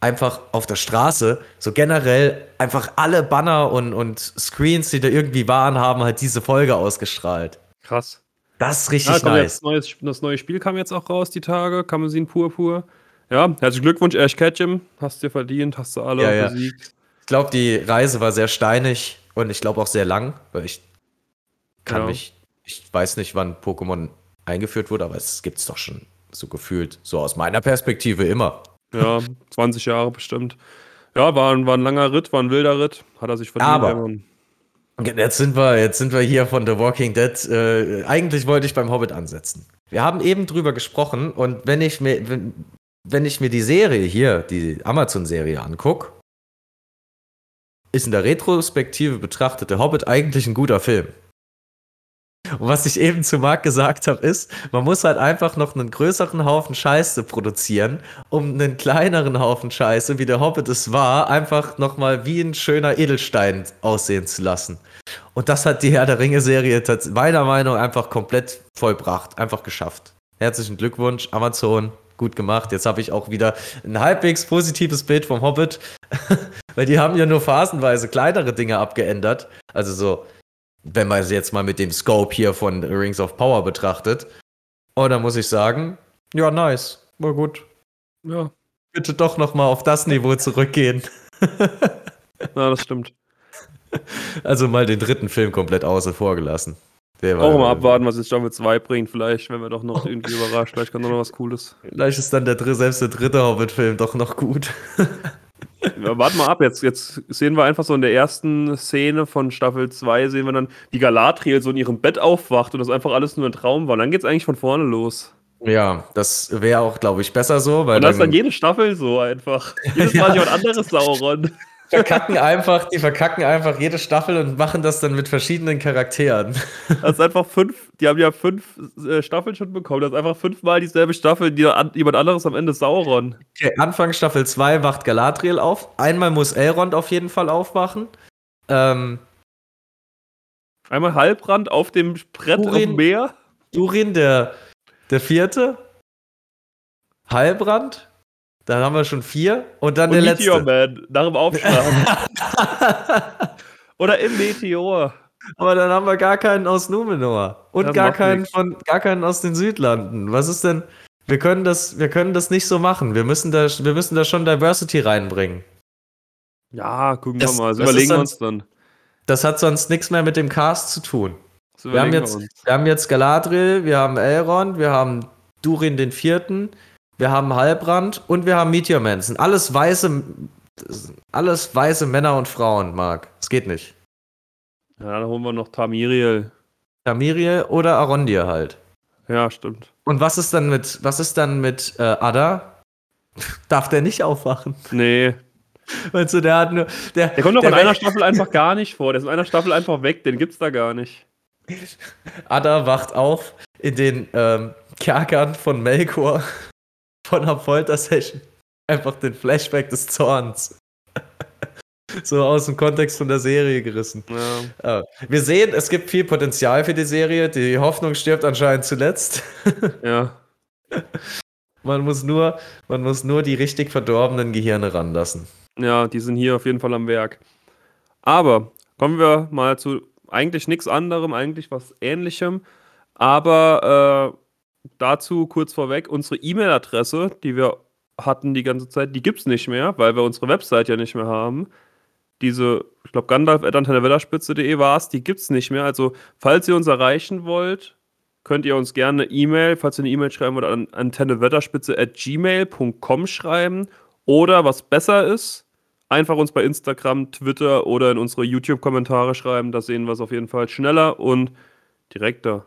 einfach auf der Straße, so generell einfach alle Banner und, und Screens, die da irgendwie waren, haben halt diese Folge ausgestrahlt. Krass. Das ist richtig ja, nice. Neues, das neue Spiel kam jetzt auch raus, die Tage. Kamezin Purpur. Ja, herzlichen Glückwunsch, Ash Ketchum. Hast dir verdient, hast du alle ja, ja. besiegt. Ich glaube, die Reise war sehr steinig und ich glaube auch sehr lang, weil ich kann ja. mich, ich weiß nicht, wann Pokémon eingeführt wurde, aber es gibt es doch schon so gefühlt, so aus meiner Perspektive immer. Ja, 20 Jahre bestimmt. Ja, war, war ein langer Ritt, war ein wilder Ritt. Hat er sich verdient. Aber jetzt sind wir, jetzt sind wir hier von The Walking Dead. Äh, eigentlich wollte ich beim Hobbit ansetzen. Wir haben eben drüber gesprochen und wenn ich mir, wenn, wenn ich mir die Serie hier, die Amazon-Serie angucke, ist in der Retrospektive betrachtet der Hobbit eigentlich ein guter Film. Und was ich eben zu Marc gesagt habe, ist, man muss halt einfach noch einen größeren Haufen Scheiße produzieren, um einen kleineren Haufen Scheiße, wie der Hobbit es war, einfach nochmal wie ein schöner Edelstein aussehen zu lassen. Und das hat die Herr der Ringe-Serie meiner Meinung nach einfach komplett vollbracht, einfach geschafft. Herzlichen Glückwunsch, Amazon, gut gemacht. Jetzt habe ich auch wieder ein halbwegs positives Bild vom Hobbit, weil die haben ja nur phasenweise kleinere Dinge abgeändert. Also so wenn man es jetzt mal mit dem Scope hier von Rings of Power betrachtet. Und da muss ich sagen, ja, nice, war gut. Ja. Bitte doch noch mal auf das Niveau zurückgehen. ja, das stimmt. Also mal den dritten Film komplett außen vor gelassen. Der auch mal abwarten, was jetzt Staffel 2 bringt. Vielleicht, wenn wir doch noch irgendwie überrascht. Vielleicht kann noch was Cooles. Vielleicht ist dann der, selbst der dritte Hobbit-Film doch noch gut. Warte mal ab, jetzt, jetzt sehen wir einfach so in der ersten Szene von Staffel 2, sehen wir dann, wie Galadriel so in ihrem Bett aufwacht und das einfach alles nur ein Traum war. Und dann geht's eigentlich von vorne los. Ja, das wäre auch, glaube ich, besser so. Weil und das ist dann jede Staffel so einfach. Jedes Mal ja. jemand anderes Sauron verkacken einfach, die verkacken einfach jede Staffel und machen das dann mit verschiedenen Charakteren. Das ist einfach fünf, die haben ja fünf äh, Staffeln schon bekommen. Das ist einfach fünfmal dieselbe Staffel, die an, jemand anderes am Ende Sauron. Okay, Anfang Staffel 2 wacht Galadriel auf. Einmal muss Elrond auf jeden Fall aufwachen. Ähm, Einmal Halbrand auf dem Brett Durin, dem Meer. Durin, der, der vierte. Halbrand. Dann haben wir schon vier. Und dann Und der Meteor letzte. Man, nach dem Aufschlag. Oder im Meteor. Aber dann haben wir gar keinen aus Numenor. Und Das gar keinen nix. von, gar keinen aus den Südlanden. Was ist denn? Wir können das, wir können das nicht so machen. Wir müssen da, wir müssen da schon Diversity reinbringen. Ja, gucken Das- wir mal. Das, überlegen wir uns dann. Das hat sonst nichts mehr mit dem Cast zu tun. Wir haben, jetzt, wir haben jetzt Galadriel, wir haben Elrond, wir haben Durin den Vierten, wir haben Halbrand und wir haben Meteor Man. Das sind alles weiße, alles weiße Männer und Frauen, Marc. Es geht nicht. Ja, dann holen wir noch Tamiriel. Tamiriel oder Arondir halt. Ja, stimmt. Und was ist dann mit, was ist dann mit äh, Ada? Darf der nicht aufwachen? Nee. Meinst du, der hat nur. Der, Der kommt doch in einer Staffel einfach gar nicht vor. Der ist in einer Staffel einfach weg. Den gibt's da gar nicht. Ada wacht auf in den ähm, Kerkern von Melkor von einer Folter-Session. Einfach den Flashback des Zorns. so aus dem Kontext von der Serie gerissen. Ja. Äh, wir sehen, es gibt viel Potenzial für die Serie. Die Hoffnung stirbt anscheinend zuletzt. ja. Man muss nur, man muss nur die richtig verdorbenen Gehirne ranlassen. Ja, die sind hier auf jeden Fall am Werk. Aber kommen wir mal zu eigentlich nichts anderem, eigentlich was ähnlichem. Aber äh, dazu kurz vorweg, unsere E-Mail-Adresse, die wir hatten die ganze Zeit, die gibt es nicht mehr, weil wir unsere Website ja nicht mehr haben. Diese, ich glaube, gandalf.antennewetterspitze.de war es, die gibt es nicht mehr. Also, falls ihr uns erreichen wollt, könnt ihr uns gerne E-Mail, falls ihr eine E-Mail schreiben wollt, an antennewetterspitze.gmail.com schreiben. Oder was besser ist, einfach uns bei Instagram, Twitter oder in unsere YouTube-Kommentare schreiben. Da sehen wir es auf jeden Fall schneller und direkter.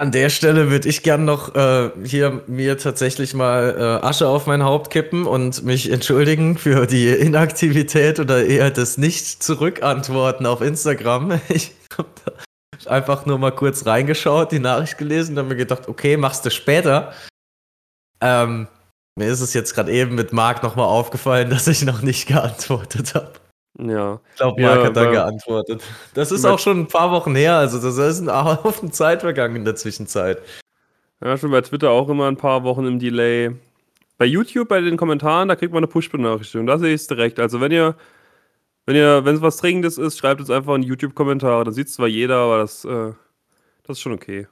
An der Stelle würde ich gern noch äh, hier mir tatsächlich mal äh, Asche auf mein Haupt kippen und mich entschuldigen für die Inaktivität oder eher das Nicht-Zurückantworten auf Instagram. Ich habe da einfach nur mal kurz reingeschaut, die Nachricht gelesen und habe mir gedacht, okay, machst du später. Ähm, mir ist es jetzt gerade eben mit Marc nochmal aufgefallen, dass ich noch nicht geantwortet habe. Ja. Ich glaube, Ja, Marc hat dann aber- geantwortet. Das ist auch schon ein paar Wochen her, also das ist ein Haufen Zeit vergangen in der Zwischenzeit. Ja, schon bei Twitter auch immer ein paar Wochen im Delay. Bei YouTube, bei den Kommentaren, da kriegt man eine Push-Benachrichtigung. Da sehe ich es direkt. Also wenn ihr, wenn ihr, wenn es was Dringendes ist, schreibt es einfach in YouTube-Kommentare. Da sieht zwar jeder, aber das, äh, das ist schon okay.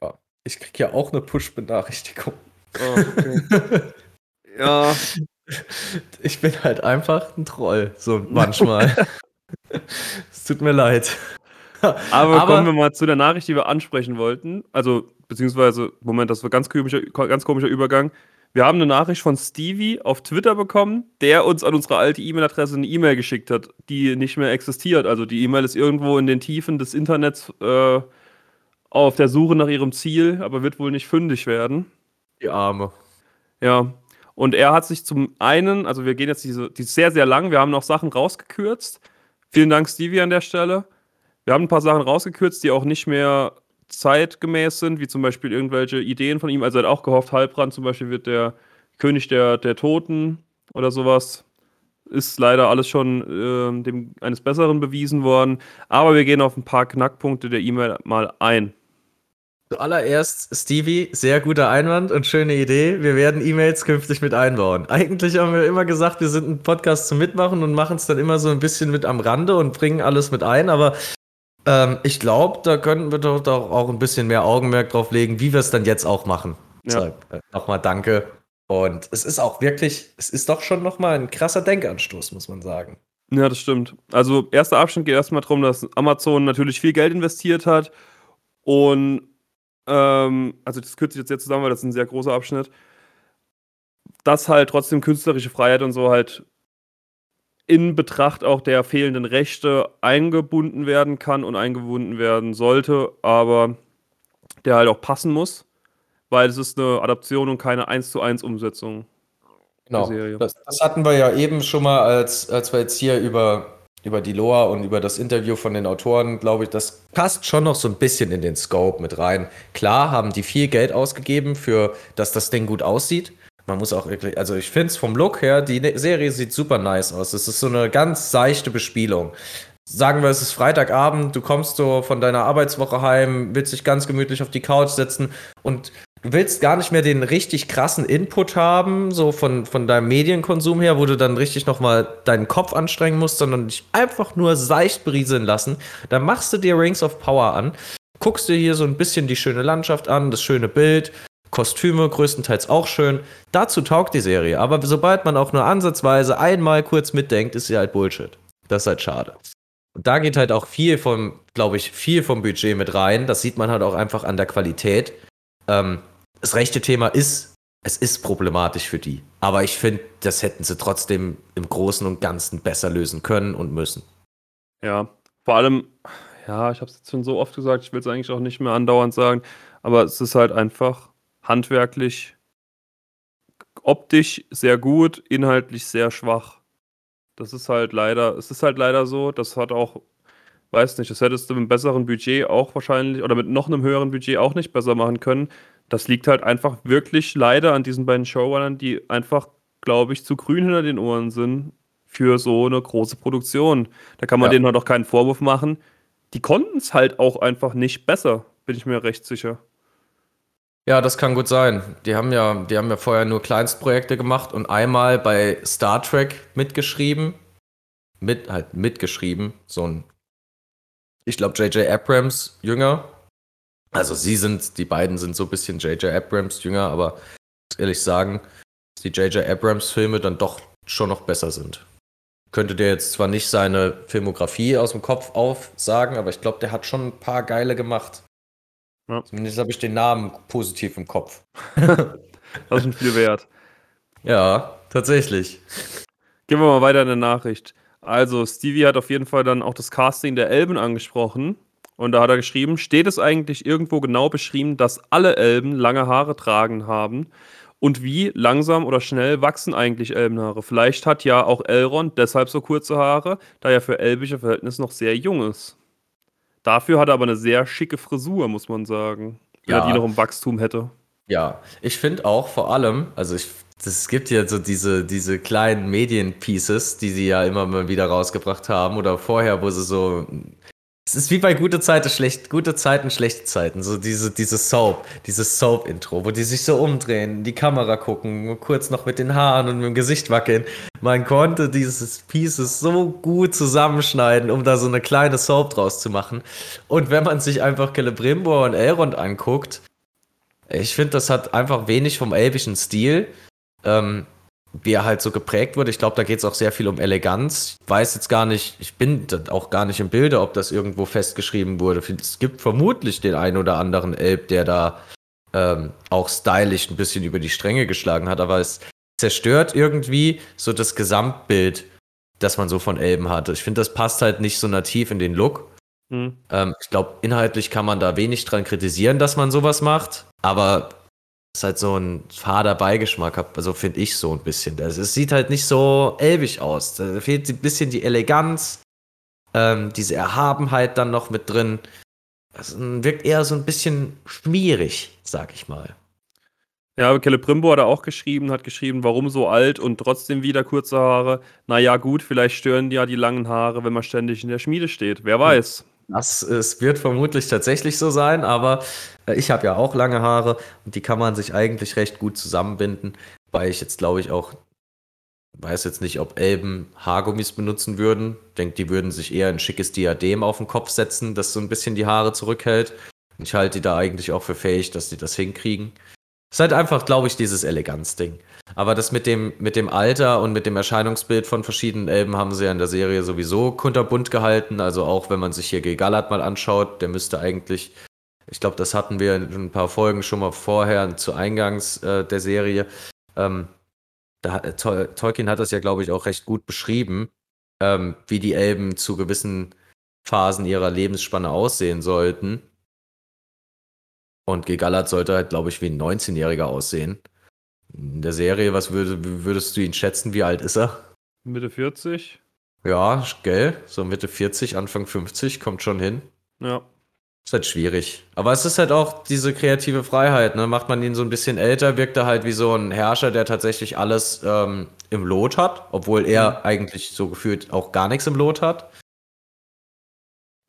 Ja, ich krieg ja auch eine Push-Benachrichtigung. Oh, okay. ja, Ich bin halt einfach ein Troll, so manchmal. es tut mir leid. aber, Aber- kommen wir mal zu der Nachricht, die wir ansprechen wollten. Also, beziehungsweise, Moment, das war ganz komischer, ganz komischer Übergang. Wir haben eine Nachricht von Stevie auf Twitter bekommen, der uns an unsere alte E-Mail-Adresse eine E-Mail geschickt hat, die nicht mehr existiert. Also die E-Mail ist irgendwo in den Tiefen des Internets äh, auf der Suche nach ihrem Ziel, aber wird wohl nicht fündig werden. Die Arme. Ja. Und er hat sich zum einen, also wir gehen jetzt diese, die ist sehr, sehr lang, wir haben noch Sachen rausgekürzt. Vielen Dank, Stevie, an der Stelle. Wir haben ein paar Sachen rausgekürzt, die auch nicht mehr zeitgemäß sind, wie zum Beispiel irgendwelche Ideen von ihm. Also er hat auch gehofft, Halbrand zum Beispiel wird der König der, der Toten oder sowas. Ist leider alles schon ähm, dem eines Besseren bewiesen worden. Aber wir gehen auf ein paar Knackpunkte der E-Mail mal ein. Zuallererst, Stevie, sehr guter Einwand und schöne Idee. Wir werden E-Mails künftig mit einbauen. Eigentlich haben wir immer gesagt, wir sind ein Podcast zum Mitmachen und machen es dann immer so ein bisschen mit am Rande und bringen alles mit ein. Aber ähm, ich glaube, da könnten wir doch, doch auch ein bisschen mehr Augenmerk drauf legen, wie wir es dann jetzt auch machen. Ja. Deshalb äh, nochmal danke. Und es ist auch wirklich, es ist doch schon nochmal ein krasser Denkanstoß, muss man sagen. Ja, das stimmt. Also, erster Abschnitt geht erstmal darum, dass Amazon natürlich viel Geld investiert hat. Und, ähm, also, das kürze ich jetzt sehr zusammen, weil das ist ein sehr großer Abschnitt. Dass halt trotzdem künstlerische Freiheit und so halt in Betracht auch der fehlenden Rechte eingebunden werden kann und eingebunden werden sollte, aber der halt auch passen muss, weil es ist eine Adaption und keine 1 zu 1 Umsetzung. Genau. der Serie. Das, das hatten wir ja eben schon mal, als, als wir jetzt hier über, über die Loa und über das Interview von den Autoren, glaube ich, das passt schon noch so ein bisschen in den Scope mit rein. Klar haben die viel Geld ausgegeben, für dass das Ding gut aussieht. Man muss auch wirklich, also ich finde es vom Look her, die Ne- Serie sieht super nice aus. Es ist so eine ganz seichte Bespielung. Sagen wir, es ist Freitagabend, du kommst so von deiner Arbeitswoche heim, willst dich ganz gemütlich auf die Couch setzen und willst gar nicht mehr den richtig krassen Input haben, so von, von deinem Medienkonsum her, wo du dann richtig nochmal deinen Kopf anstrengen musst, sondern dich einfach nur seicht berieseln lassen. Dann machst du dir Rings of Power an, guckst dir hier so ein bisschen die schöne Landschaft an, das schöne Bild, Kostüme größtenteils auch schön. Dazu taugt die Serie. Aber sobald man auch nur ansatzweise einmal kurz mitdenkt, ist sie halt Bullshit. Das ist halt schade. Und da geht halt auch viel vom, glaube ich, viel vom Budget mit rein. Das sieht man halt auch einfach an der Qualität. Ähm, das rechte Thema ist, es ist problematisch für die. Aber ich finde, das hätten sie trotzdem im Großen und Ganzen besser lösen können und müssen. Ja, vor allem, ja, ich habe es jetzt schon so oft gesagt, ich will es eigentlich auch nicht mehr andauernd sagen, aber es ist halt einfach handwerklich, optisch sehr gut, inhaltlich sehr schwach. Das ist halt leider, es ist halt leider so. Das hat auch, weiß nicht, das hättest du mit einem besseren Budget auch wahrscheinlich oder mit noch einem höheren Budget auch nicht besser machen können. Das liegt halt einfach wirklich leider an diesen beiden Showrunnern, die einfach, glaube ich, zu grün hinter den Ohren sind für so eine große Produktion. Da kann man ja. denen halt auch keinen Vorwurf machen. Die konnten es halt auch einfach nicht besser, bin ich mir recht sicher. Ja, das kann gut sein. Die haben ja, die haben ja vorher nur Kleinstprojekte gemacht und einmal bei Star Trek mitgeschrieben. Mit, halt mitgeschrieben. So ein, ich glaube, J.J. Abrams jünger. Also sie sind, die beiden sind so ein bisschen J.J. Abrams jünger, aber ehrlich sagen, dass die J.J. Abrams Filme dann doch schon noch besser sind. Könnte der jetzt zwar nicht seine Filmografie aus dem Kopf aufsagen, aber ich glaube, der hat schon ein paar geile gemacht. Ja. Zumindest habe ich den Namen positiv im Kopf. das ist schon viel wert. Ja, tatsächlich. Gehen wir mal weiter in der Nachricht. Also, Stevie hat auf jeden Fall dann auch das Casting der Elben angesprochen. Und da hat er geschrieben, steht es eigentlich irgendwo genau beschrieben, dass alle Elben lange Haare tragen haben? Und wie langsam oder schnell wachsen eigentlich Elbenhaare? Vielleicht hat ja auch Elrond deshalb so kurze Haare, da er für elbische Verhältnisse noch sehr jung ist. Dafür hat er aber eine sehr schicke Frisur, muss man sagen. Ja. Wenn er die noch im Wachstum hätte. Ja, ich finde auch vor allem, also ich, es gibt ja so diese, diese kleinen Medienpieces, die sie ja immer mal wieder rausgebracht haben oder vorher, wo sie so es ist wie bei gute Zeiten, schlecht, gute Zeiten, schlechte Zeiten. So diese, diese Soap, dieses Soap-Intro, wo die sich so umdrehen, die Kamera gucken, kurz noch mit den Haaren und mit dem Gesicht wackeln. Man konnte dieses Pieces so gut zusammenschneiden, um da so eine kleine Soap draus zu machen. Und wenn man sich einfach Celebrimbor und Elrond anguckt, ich finde, das hat einfach wenig vom elbischen Stil. Ähm, wie er halt so geprägt wurde. Ich glaube, da geht es auch sehr viel um Eleganz. Ich weiß jetzt gar nicht, ich bin auch gar nicht im Bilde, ob das irgendwo festgeschrieben wurde. Es gibt vermutlich den einen oder anderen Elb, der da ähm, auch stylisch ein bisschen über die Stränge geschlagen hat, aber es zerstört irgendwie so das Gesamtbild, das man so von Elben hatte. Ich finde, das passt halt nicht so nativ in den Look. Mhm. Ähm, ich glaube, inhaltlich kann man da wenig dran kritisieren, dass man sowas macht, aber ist halt so ein fader Beigeschmack, also finde ich so ein bisschen. Es sieht halt nicht so elbig aus. Da fehlt ein bisschen die Eleganz, ähm, diese Erhabenheit dann noch mit drin. Das wirkt eher so ein bisschen schmierig, sag ich mal. Ja, Celebrimbo hat er auch geschrieben, hat geschrieben, warum so alt und trotzdem wieder kurze Haare. Naja, gut, vielleicht stören ja die langen Haare, wenn man ständig in der Schmiede steht. Wer weiß. Das es wird vermutlich tatsächlich so sein, aber äh, ich habe ja auch lange Haare und die kann man sich eigentlich recht gut zusammenbinden, weil ich jetzt glaube ich auch weiß jetzt nicht, ob Elben Haargummis benutzen würden. Ich denke, die würden sich eher ein schickes Diadem auf den Kopf setzen, das so ein bisschen die Haare zurückhält. Ich halte die da eigentlich auch für fähig, dass die das hinkriegen. Es ist halt einfach, glaube ich, dieses Eleganzding. Aber das mit dem, mit dem Alter und mit dem Erscheinungsbild von verschiedenen Elben haben sie ja in der Serie sowieso kunterbunt gehalten. Also auch wenn man sich hier Gigallad mal anschaut, der müsste eigentlich, ich glaube, das hatten wir in ein paar Folgen schon mal vorher zu Eingangs äh, der Serie. Ähm, da, äh, Tolkien hat das ja, glaube ich, auch recht gut beschrieben, ähm, wie die Elben zu gewissen Phasen ihrer Lebensspanne aussehen sollten. Und Gigallad sollte halt, glaube ich, wie ein 19-Jähriger aussehen. In der Serie, was würd, würdest du ihn schätzen? Wie alt ist er? Mitte 40. Ja, gell? So Mitte 40, Anfang 50, kommt schon hin. Ja. Ist halt schwierig. Aber es ist halt auch diese kreative Freiheit, ne? Macht man ihn so ein bisschen älter, wirkt er halt wie so ein Herrscher, der tatsächlich alles ähm, im Lot hat, obwohl er mhm. eigentlich so gefühlt auch gar nichts im Lot hat.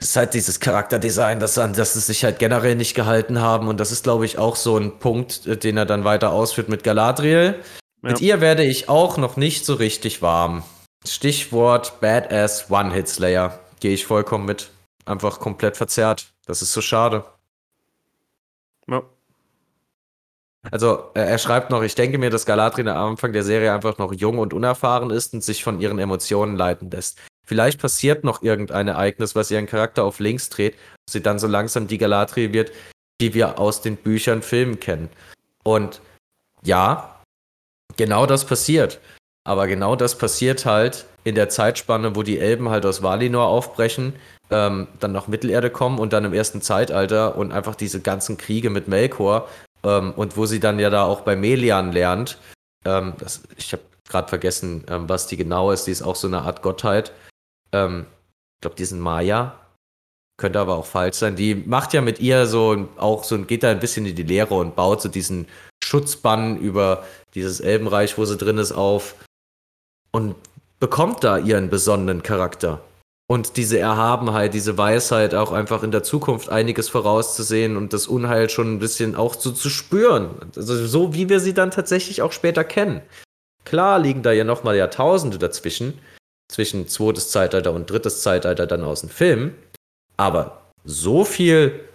Das ist halt dieses Charakterdesign, dass, dass es sich halt generell nicht gehalten haben. Und das ist, glaube ich, auch so ein Punkt, äh, den er dann weiter ausführt mit Galadriel. Ja. Mit ihr werde ich auch noch nicht so richtig warm. Stichwort Badass One-Hit-Slayer. Gehe ich vollkommen mit. Einfach komplett verzerrt. Das ist so schade. Ja. Also, er schreibt noch, ich denke mir, dass Galadriel am Anfang der Serie einfach noch jung und unerfahren ist und sich von ihren Emotionen leiten lässt. Vielleicht passiert noch irgendein Ereignis, was ihren Charakter auf links dreht, sie dann so langsam die Galadriel wird, die wir aus den Büchern, Filmen kennen. Und ja, genau das passiert. Aber genau das passiert halt in der Zeitspanne, wo die Elben halt aus Valinor aufbrechen, ähm, dann nach Mittelerde kommen und dann im ersten Zeitalter und einfach diese ganzen Kriege mit Melkor ähm, und wo sie dann ja da auch bei Melian lernt. Ähm, das, ich habe gerade vergessen, ähm, was die genau ist. Die ist auch so eine Art Gottheit. Ähm, ich glaube, die sind Maya. Könnte aber auch falsch sein. Die macht ja mit ihr so auch so geht da ein bisschen in die Lehre und baut so diesen Schutzbann über dieses Elbenreich, wo sie drin ist, auf und bekommt da ihren besonderen Charakter. Und diese Erhabenheit, diese Weisheit, auch einfach in der Zukunft einiges vorauszusehen und das Unheil schon ein bisschen auch so zu spüren. Also so wie wir sie dann tatsächlich auch später kennen. Klar liegen da ja nochmal Jahrtausende dazwischen, zwischen zweites Zeitalter und drittes Zeitalter dann aus dem Film. Aber so viel,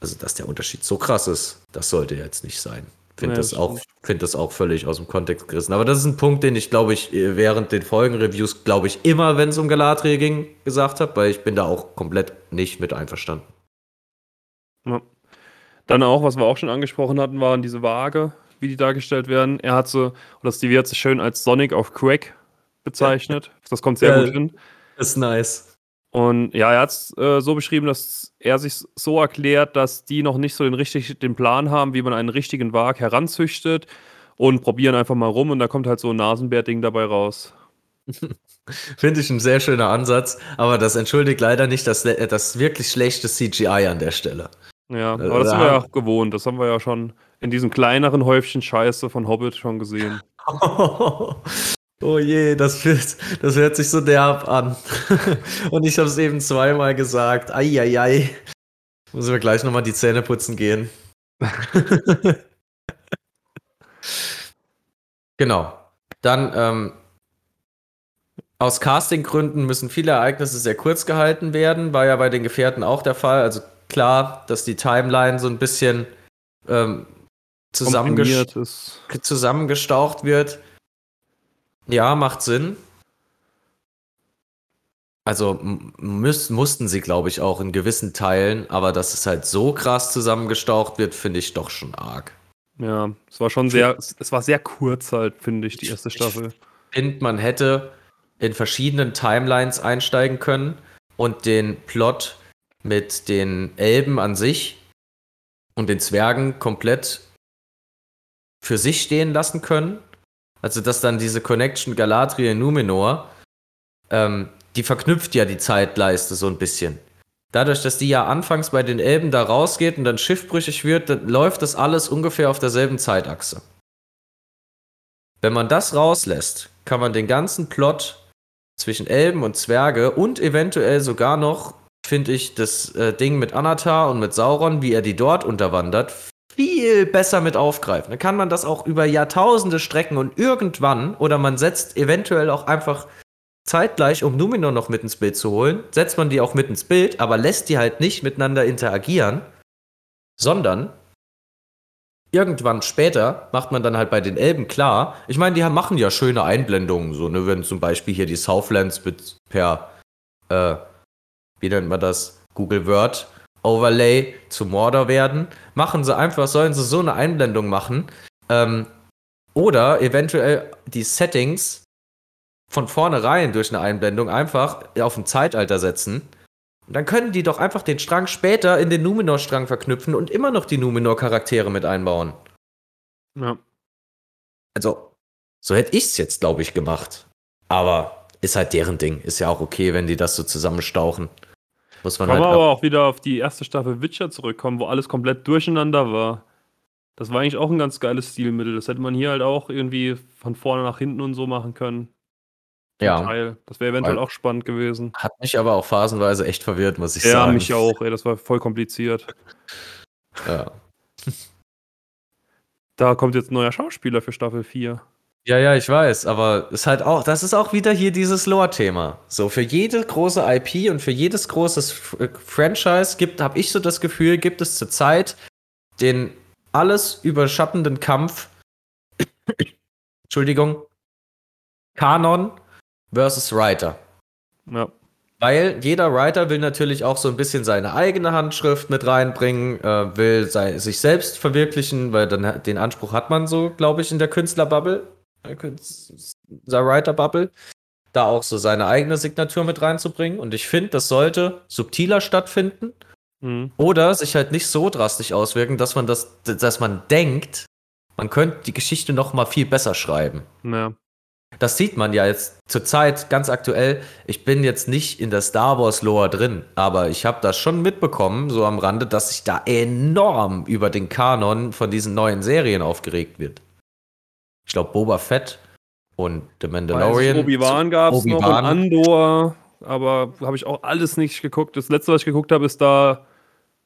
also dass der Unterschied so krass ist, das sollte jetzt nicht sein. Finde ja, das, auch, find das auch völlig aus dem Kontext gerissen. Aber das ist ein Punkt, den ich, glaube ich, während den Folgenreviews, glaube ich, immer, wenn es um Galadriel ging, gesagt habe, weil ich bin da auch komplett nicht mit einverstanden. Ja. Dann auch, was wir auch schon angesprochen hatten, waren diese Waage, wie die dargestellt werden. Er hat so, oder Stevie hat sie schön als Sonic auf Crack bezeichnet. Das kommt sehr ja, gut hin. Ist nice. Und ja, er hat es äh, so beschrieben, dass er sich so erklärt, dass die noch nicht so den, richtig, den Plan haben, wie man einen richtigen Wag heranzüchtet und probieren einfach mal rum und da kommt halt so ein Nasenbärding dabei raus. Finde ich ein sehr schöner Ansatz, aber das entschuldigt leider nicht das, das wirklich schlechte CGI an der Stelle. Ja, aber das sind wir ja auch gewohnt. Das haben wir ja schon in diesem kleineren Häufchen Scheiße von Hobbit schon gesehen. Oh je, das, wird, das hört sich so derb an. Und ich habe es eben zweimal gesagt. Eieiei. Müssen wir gleich nochmal die Zähne putzen gehen. genau. Dann, ähm, aus Castinggründen müssen viele Ereignisse sehr kurz gehalten werden. War ja bei den Gefährten auch der Fall. Also klar, dass die Timeline so ein bisschen ähm, zusammengestaucht wird. Ja, macht Sinn. Also müß, mussten sie, glaube ich, auch in gewissen Teilen, aber dass es halt so krass zusammengestaucht wird, finde ich doch schon arg. Ja, es war schon sehr, es war sehr kurz halt, finde ich, die erste Staffel. Ich finde, man hätte in verschiedenen Timelines einsteigen können und den Plot mit den Elben an sich und den Zwergen komplett für sich stehen lassen können also, dass dann diese Connection Galadriel Numenor, ähm, die verknüpft ja die Zeitleiste so ein bisschen. Dadurch, dass die ja anfangs bei den Elben da rausgeht und dann schiffbrüchig wird, dann läuft das alles ungefähr auf derselben Zeitachse. Wenn man das rauslässt, kann man den ganzen Plot zwischen Elben und Zwerge und eventuell sogar noch, finde ich, das äh, Ding mit Anatar und mit Sauron, wie er die dort unterwandert, viel besser mit aufgreifen. Dann kann man das auch über Jahrtausende strecken und irgendwann, oder man setzt eventuell auch einfach zeitgleich, um Numenor noch mit ins Bild zu holen, setzt man die auch mit ins Bild, aber lässt die halt nicht miteinander interagieren, sondern irgendwann später macht man dann halt bei den Elben klar, ich meine, die machen ja schöne Einblendungen, so, ne, wenn zum Beispiel hier die Southlands mit per, äh, wie nennt man das, Google Word Overlay zu Mordor werden. Machen sie einfach, sollen sie so eine Einblendung machen. Ähm, oder eventuell die Settings von vornherein durch eine Einblendung einfach auf ein Zeitalter setzen. Und dann können die doch einfach den Strang später in den Numenor-Strang verknüpfen und immer noch die Numenor-Charaktere mit einbauen. Ja. Also, so hätte ich es jetzt, glaube ich, gemacht. Aber ist halt deren Ding. Ist ja auch okay, wenn die das so zusammenstauchen. Muss man Kann halt man aber auch wieder auf die erste Staffel Witcher zurückkommen, wo alles komplett durcheinander war. Das war eigentlich auch ein ganz geiles Stilmittel. Das hätte man hier halt auch irgendwie von vorne nach hinten und so machen können. Ja. Teil. Das wäre eventuell auch spannend gewesen. Hat mich aber auch phasenweise echt verwirrt, muss ich Ja, sagen. mich auch, ey, das war voll kompliziert. Ja. Da kommt jetzt ein neuer Schauspieler für Staffel 4. ja, ja, ich weiß, aber ist halt auch, das ist auch wieder hier dieses Lore-Thema. So, für jede große IP und für jedes große F- äh, Franchise gibt, habe ich so das Gefühl, gibt es zurzeit den alles überschattenden Kampf, Entschuldigung, Kanon versus Writer. Ja. Weil jeder Writer will natürlich auch so ein bisschen seine eigene Handschrift mit reinbringen, äh, will sei, sich selbst verwirklichen, weil dann den Anspruch hat man so, glaube ich, in der Künstlerbubble, der Writer-Bubble, da auch so seine eigene Signatur mit reinzubringen. Und ich finde, das sollte subtiler stattfinden Mhm. oder sich halt nicht so drastisch auswirken, dass man das, dass man denkt, man könnte die Geschichte noch mal viel besser schreiben. ja. Das sieht man ja jetzt zur Zeit ganz aktuell. Ich bin jetzt nicht in der Star Wars Lore drin, aber ich habe das schon mitbekommen, so am Rande, dass sich da enorm über den Kanon von diesen neuen Serien aufgeregt wird. Ich glaube, Boba Fett und The Mandalorian. Obi-Wan gab es noch und. Andor, aber habe ich auch alles nicht geguckt. Das letzte, was ich geguckt habe, ist da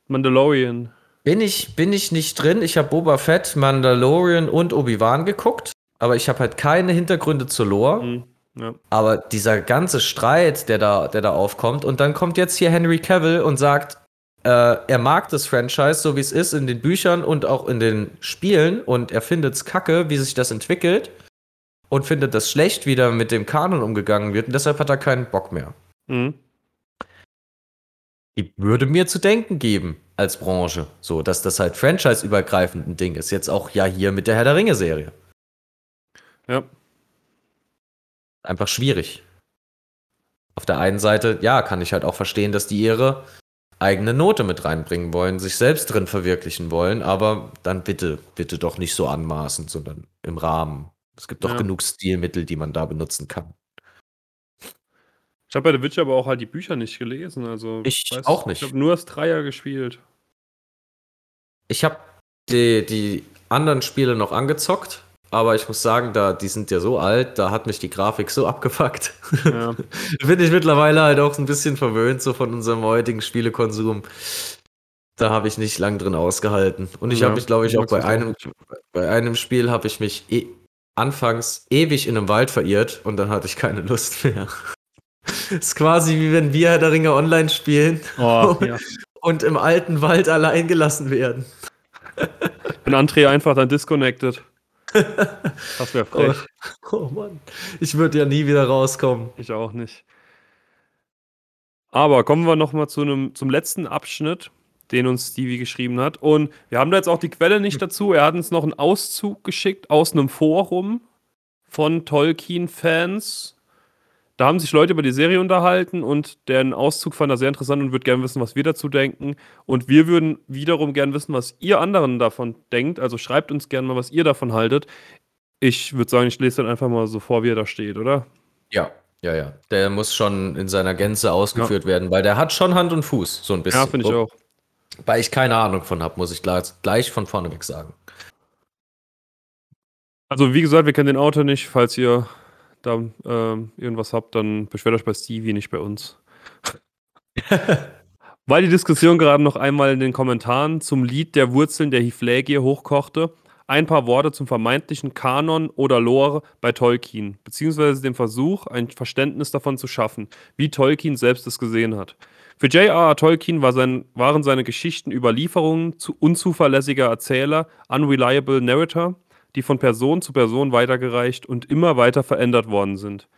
Mandalorian. Bin ich, bin ich nicht drin. Ich habe Boba Fett, Mandalorian und Obi-Wan geguckt, aber ich habe halt keine Hintergründe zur Lore. Mhm. Ja. Aber dieser ganze Streit, der da, der da aufkommt, und dann kommt jetzt hier Henry Cavill und sagt, äh, er mag das Franchise, so wie es ist in den Büchern und auch in den Spielen, und er findet es kacke, wie sich das entwickelt, und findet das schlecht, wie da mit dem Kanon umgegangen wird, und deshalb hat er keinen Bock mehr. Mhm. Die würde mir zu denken geben als Branche, so dass das halt franchise-übergreifend ein Ding ist. Jetzt auch ja hier mit der Herr der Ringe-Serie. ja. einfach schwierig. Auf der einen Seite, ja, kann ich halt auch verstehen, dass die ihre eigene Note mit reinbringen wollen, sich selbst drin verwirklichen wollen, aber dann bitte, bitte doch nicht so anmaßend, sondern im Rahmen. Es gibt doch Ja. genug Stilmittel, die man da benutzen kann. Ich habe bei The Witcher aber auch halt die Bücher nicht gelesen. Also Ich auch nicht. Ich habe nur das Dreier gespielt. Ich habe die, die anderen Spiele noch angezockt, aber ich muss sagen, da, die sind ja so alt, da hat mich die Grafik so abgefuckt. Ja. Bin ich mittlerweile halt auch ein bisschen verwöhnt, so von unserem heutigen Spielekonsum. Da habe ich nicht lang drin ausgehalten. Und ich Ja, habe mich, glaube ich, auch bei einem, bei einem Spiel habe ich mich eh, anfangs ewig in einem Wald verirrt und dann hatte ich keine Lust mehr. ist quasi wie wenn wir Herr der Ringe online spielen Oh, ja. und im alten Wald allein gelassen werden. Bin André einfach dann disconnected. Das wäre frech. Oh Mann. Ich würde ja nie wieder rauskommen. Ich auch nicht. Aber kommen wir noch mal zu einem, zum letzten Abschnitt, den uns Stevie geschrieben hat. Und wir haben da jetzt auch die Quelle nicht dazu. Er hat uns noch einen Auszug geschickt aus einem Forum von Tolkien-Fans. Da haben sich Leute über die Serie unterhalten und den Auszug fand er sehr interessant und würde gerne wissen, was wir dazu denken. Und wir würden wiederum gerne wissen, was ihr anderen davon denkt. Also schreibt uns gerne mal, was ihr davon haltet. Ich würde sagen, ich lese dann einfach mal so vor, wie er da steht, oder? Ja, ja, ja. Der muss schon in seiner Gänze ausgeführt werden, weil der hat schon Hand und Fuß, so ein bisschen. Ja, finde ich auch. Weil ich keine Ahnung von habe, muss ich gleich, gleich von vorne weg sagen. Also wie gesagt, wir kennen den Autor nicht. Falls ihr da ähm, irgendwas habt, dann beschwert euch bei Stevie, nicht bei uns. Weil die Diskussion gerade noch einmal in den Kommentaren zum Lied der Wurzeln der Hiflägie hochkochte, ein paar Worte zum vermeintlichen Kanon oder Lore bei Tolkien, beziehungsweise dem Versuch, ein Verständnis davon zu schaffen, wie Tolkien selbst es gesehen hat. Für J.R.R. Tolkien war sein, waren seine Geschichten Überlieferungen zu unzuverlässiger Erzähler, unreliable narrator, die von Person zu Person weitergereicht und immer weiter verändert worden sind.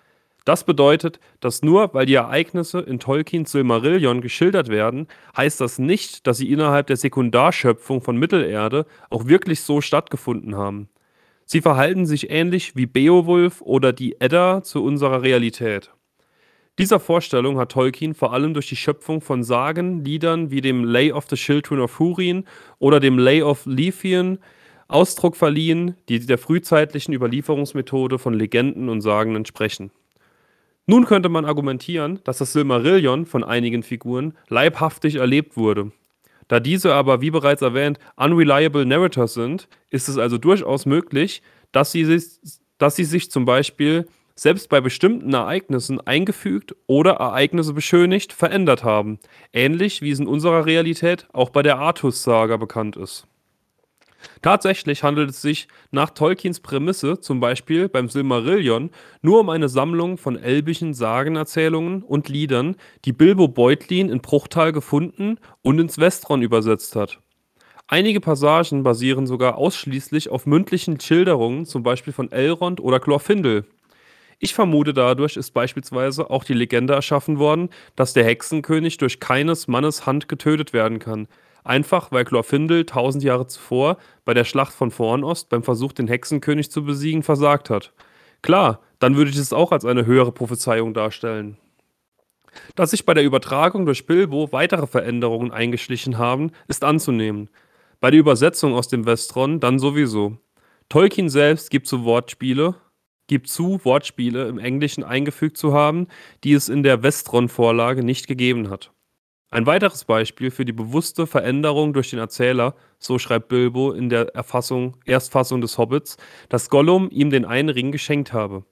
Das bedeutet, dass nur weil die Ereignisse in Tolkiens Silmarillion geschildert werden, heißt das nicht, dass sie innerhalb der Sekundarschöpfung von Mittelerde auch wirklich so stattgefunden haben. Sie verhalten sich ähnlich wie Beowulf oder die Edda zu unserer Realität. Dieser Vorstellung hat Tolkien vor allem durch die Schöpfung von Sagen, Liedern wie dem Lay of the Children of Húrin oder dem Lay of Lethien Ausdruck verliehen, die der frühzeitlichen Überlieferungsmethode von Legenden und Sagen entsprechen. Nun könnte man argumentieren, dass das Silmarillion von einigen Figuren leibhaftig erlebt wurde. Da diese aber, wie bereits erwähnt, unreliable narrators sind, ist es also durchaus möglich, dass sie sich, dass sie sich zum Beispiel selbst bei bestimmten Ereignissen eingefügt oder Ereignisse beschönigt, verändert haben, ähnlich wie es in unserer Realität auch bei der Artus-Saga bekannt ist. Tatsächlich handelt es sich nach Tolkiens Prämisse, zum Beispiel beim Silmarillion, nur um eine Sammlung von elbischen Sagenerzählungen und Liedern, die Bilbo Beutlin in Bruchtal gefunden und ins Westron übersetzt hat. Einige Passagen basieren sogar ausschließlich auf mündlichen Schilderungen, zum Beispiel von Elrond oder Glorfindel. Ich vermute, dadurch ist beispielsweise auch die Legende erschaffen worden, dass der Hexenkönig durch keines Mannes Hand getötet werden kann. Einfach weil Glorfindel tausend Jahre zuvor bei der Schlacht von Vornost beim Versuch, den Hexenkönig zu besiegen, versagt hat. Klar, dann würde ich es auch als eine höhere Prophezeiung darstellen. Dass sich bei der Übertragung durch Bilbo weitere Veränderungen eingeschlichen haben, ist anzunehmen. Bei der Übersetzung aus dem Westron dann sowieso. Tolkien selbst gibt zu Wortspiele, gibt zu, Wortspiele im Englischen eingefügt zu haben, die es in der Westron-Vorlage nicht gegeben hat. Ein weiteres Beispiel für die bewusste Veränderung durch den Erzähler, so schreibt Bilbo in der Erfassung, Erstfassung des Hobbits, dass Gollum ihm den einen Ring geschenkt habe.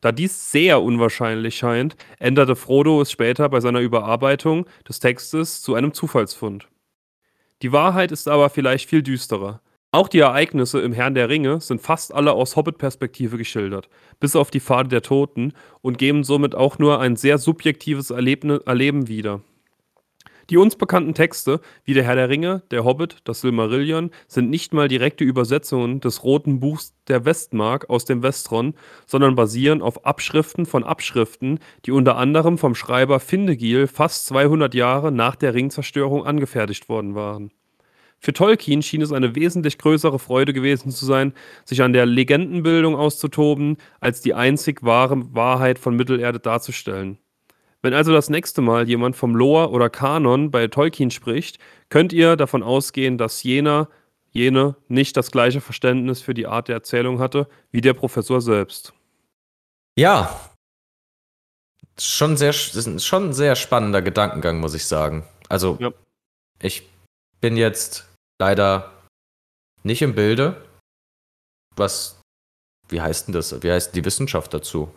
Da dies sehr unwahrscheinlich scheint, änderte Frodo es später bei seiner Überarbeitung des Textes zu einem Zufallsfund. Die Wahrheit ist aber vielleicht viel düsterer. Auch die Ereignisse im Herrn der Ringe sind fast alle aus Hobbit-Perspektive geschildert, bis auf die Pfade der Toten, und geben somit auch nur ein sehr subjektives Erlebne Erleben wieder. Die uns bekannten Texte, wie der Herr der Ringe, der Hobbit, das Silmarillion, sind nicht mal direkte Übersetzungen des Roten Buchs der Westmark aus dem Westron, sondern basieren auf Abschriften von Abschriften, die unter anderem vom Schreiber Findegil fast 200 Jahre nach der Ringzerstörung angefertigt worden waren. Für Tolkien schien es eine wesentlich größere Freude gewesen zu sein, sich an der Legendenbildung auszutoben, als die einzig wahre Wahrheit von Mittelerde darzustellen. Wenn also das nächste Mal jemand vom Lore oder Kanon bei Tolkien spricht, könnt ihr davon ausgehen, dass jener, jene nicht das gleiche Verständnis für die Art der Erzählung hatte wie der Professor selbst. Ja. Schon sehr, schon ein sehr spannender Gedankengang, muss ich sagen. Also, ja. ich bin jetzt leider nicht im Bilde. Was, wie heißt denn das? Wie heißt die Wissenschaft dazu?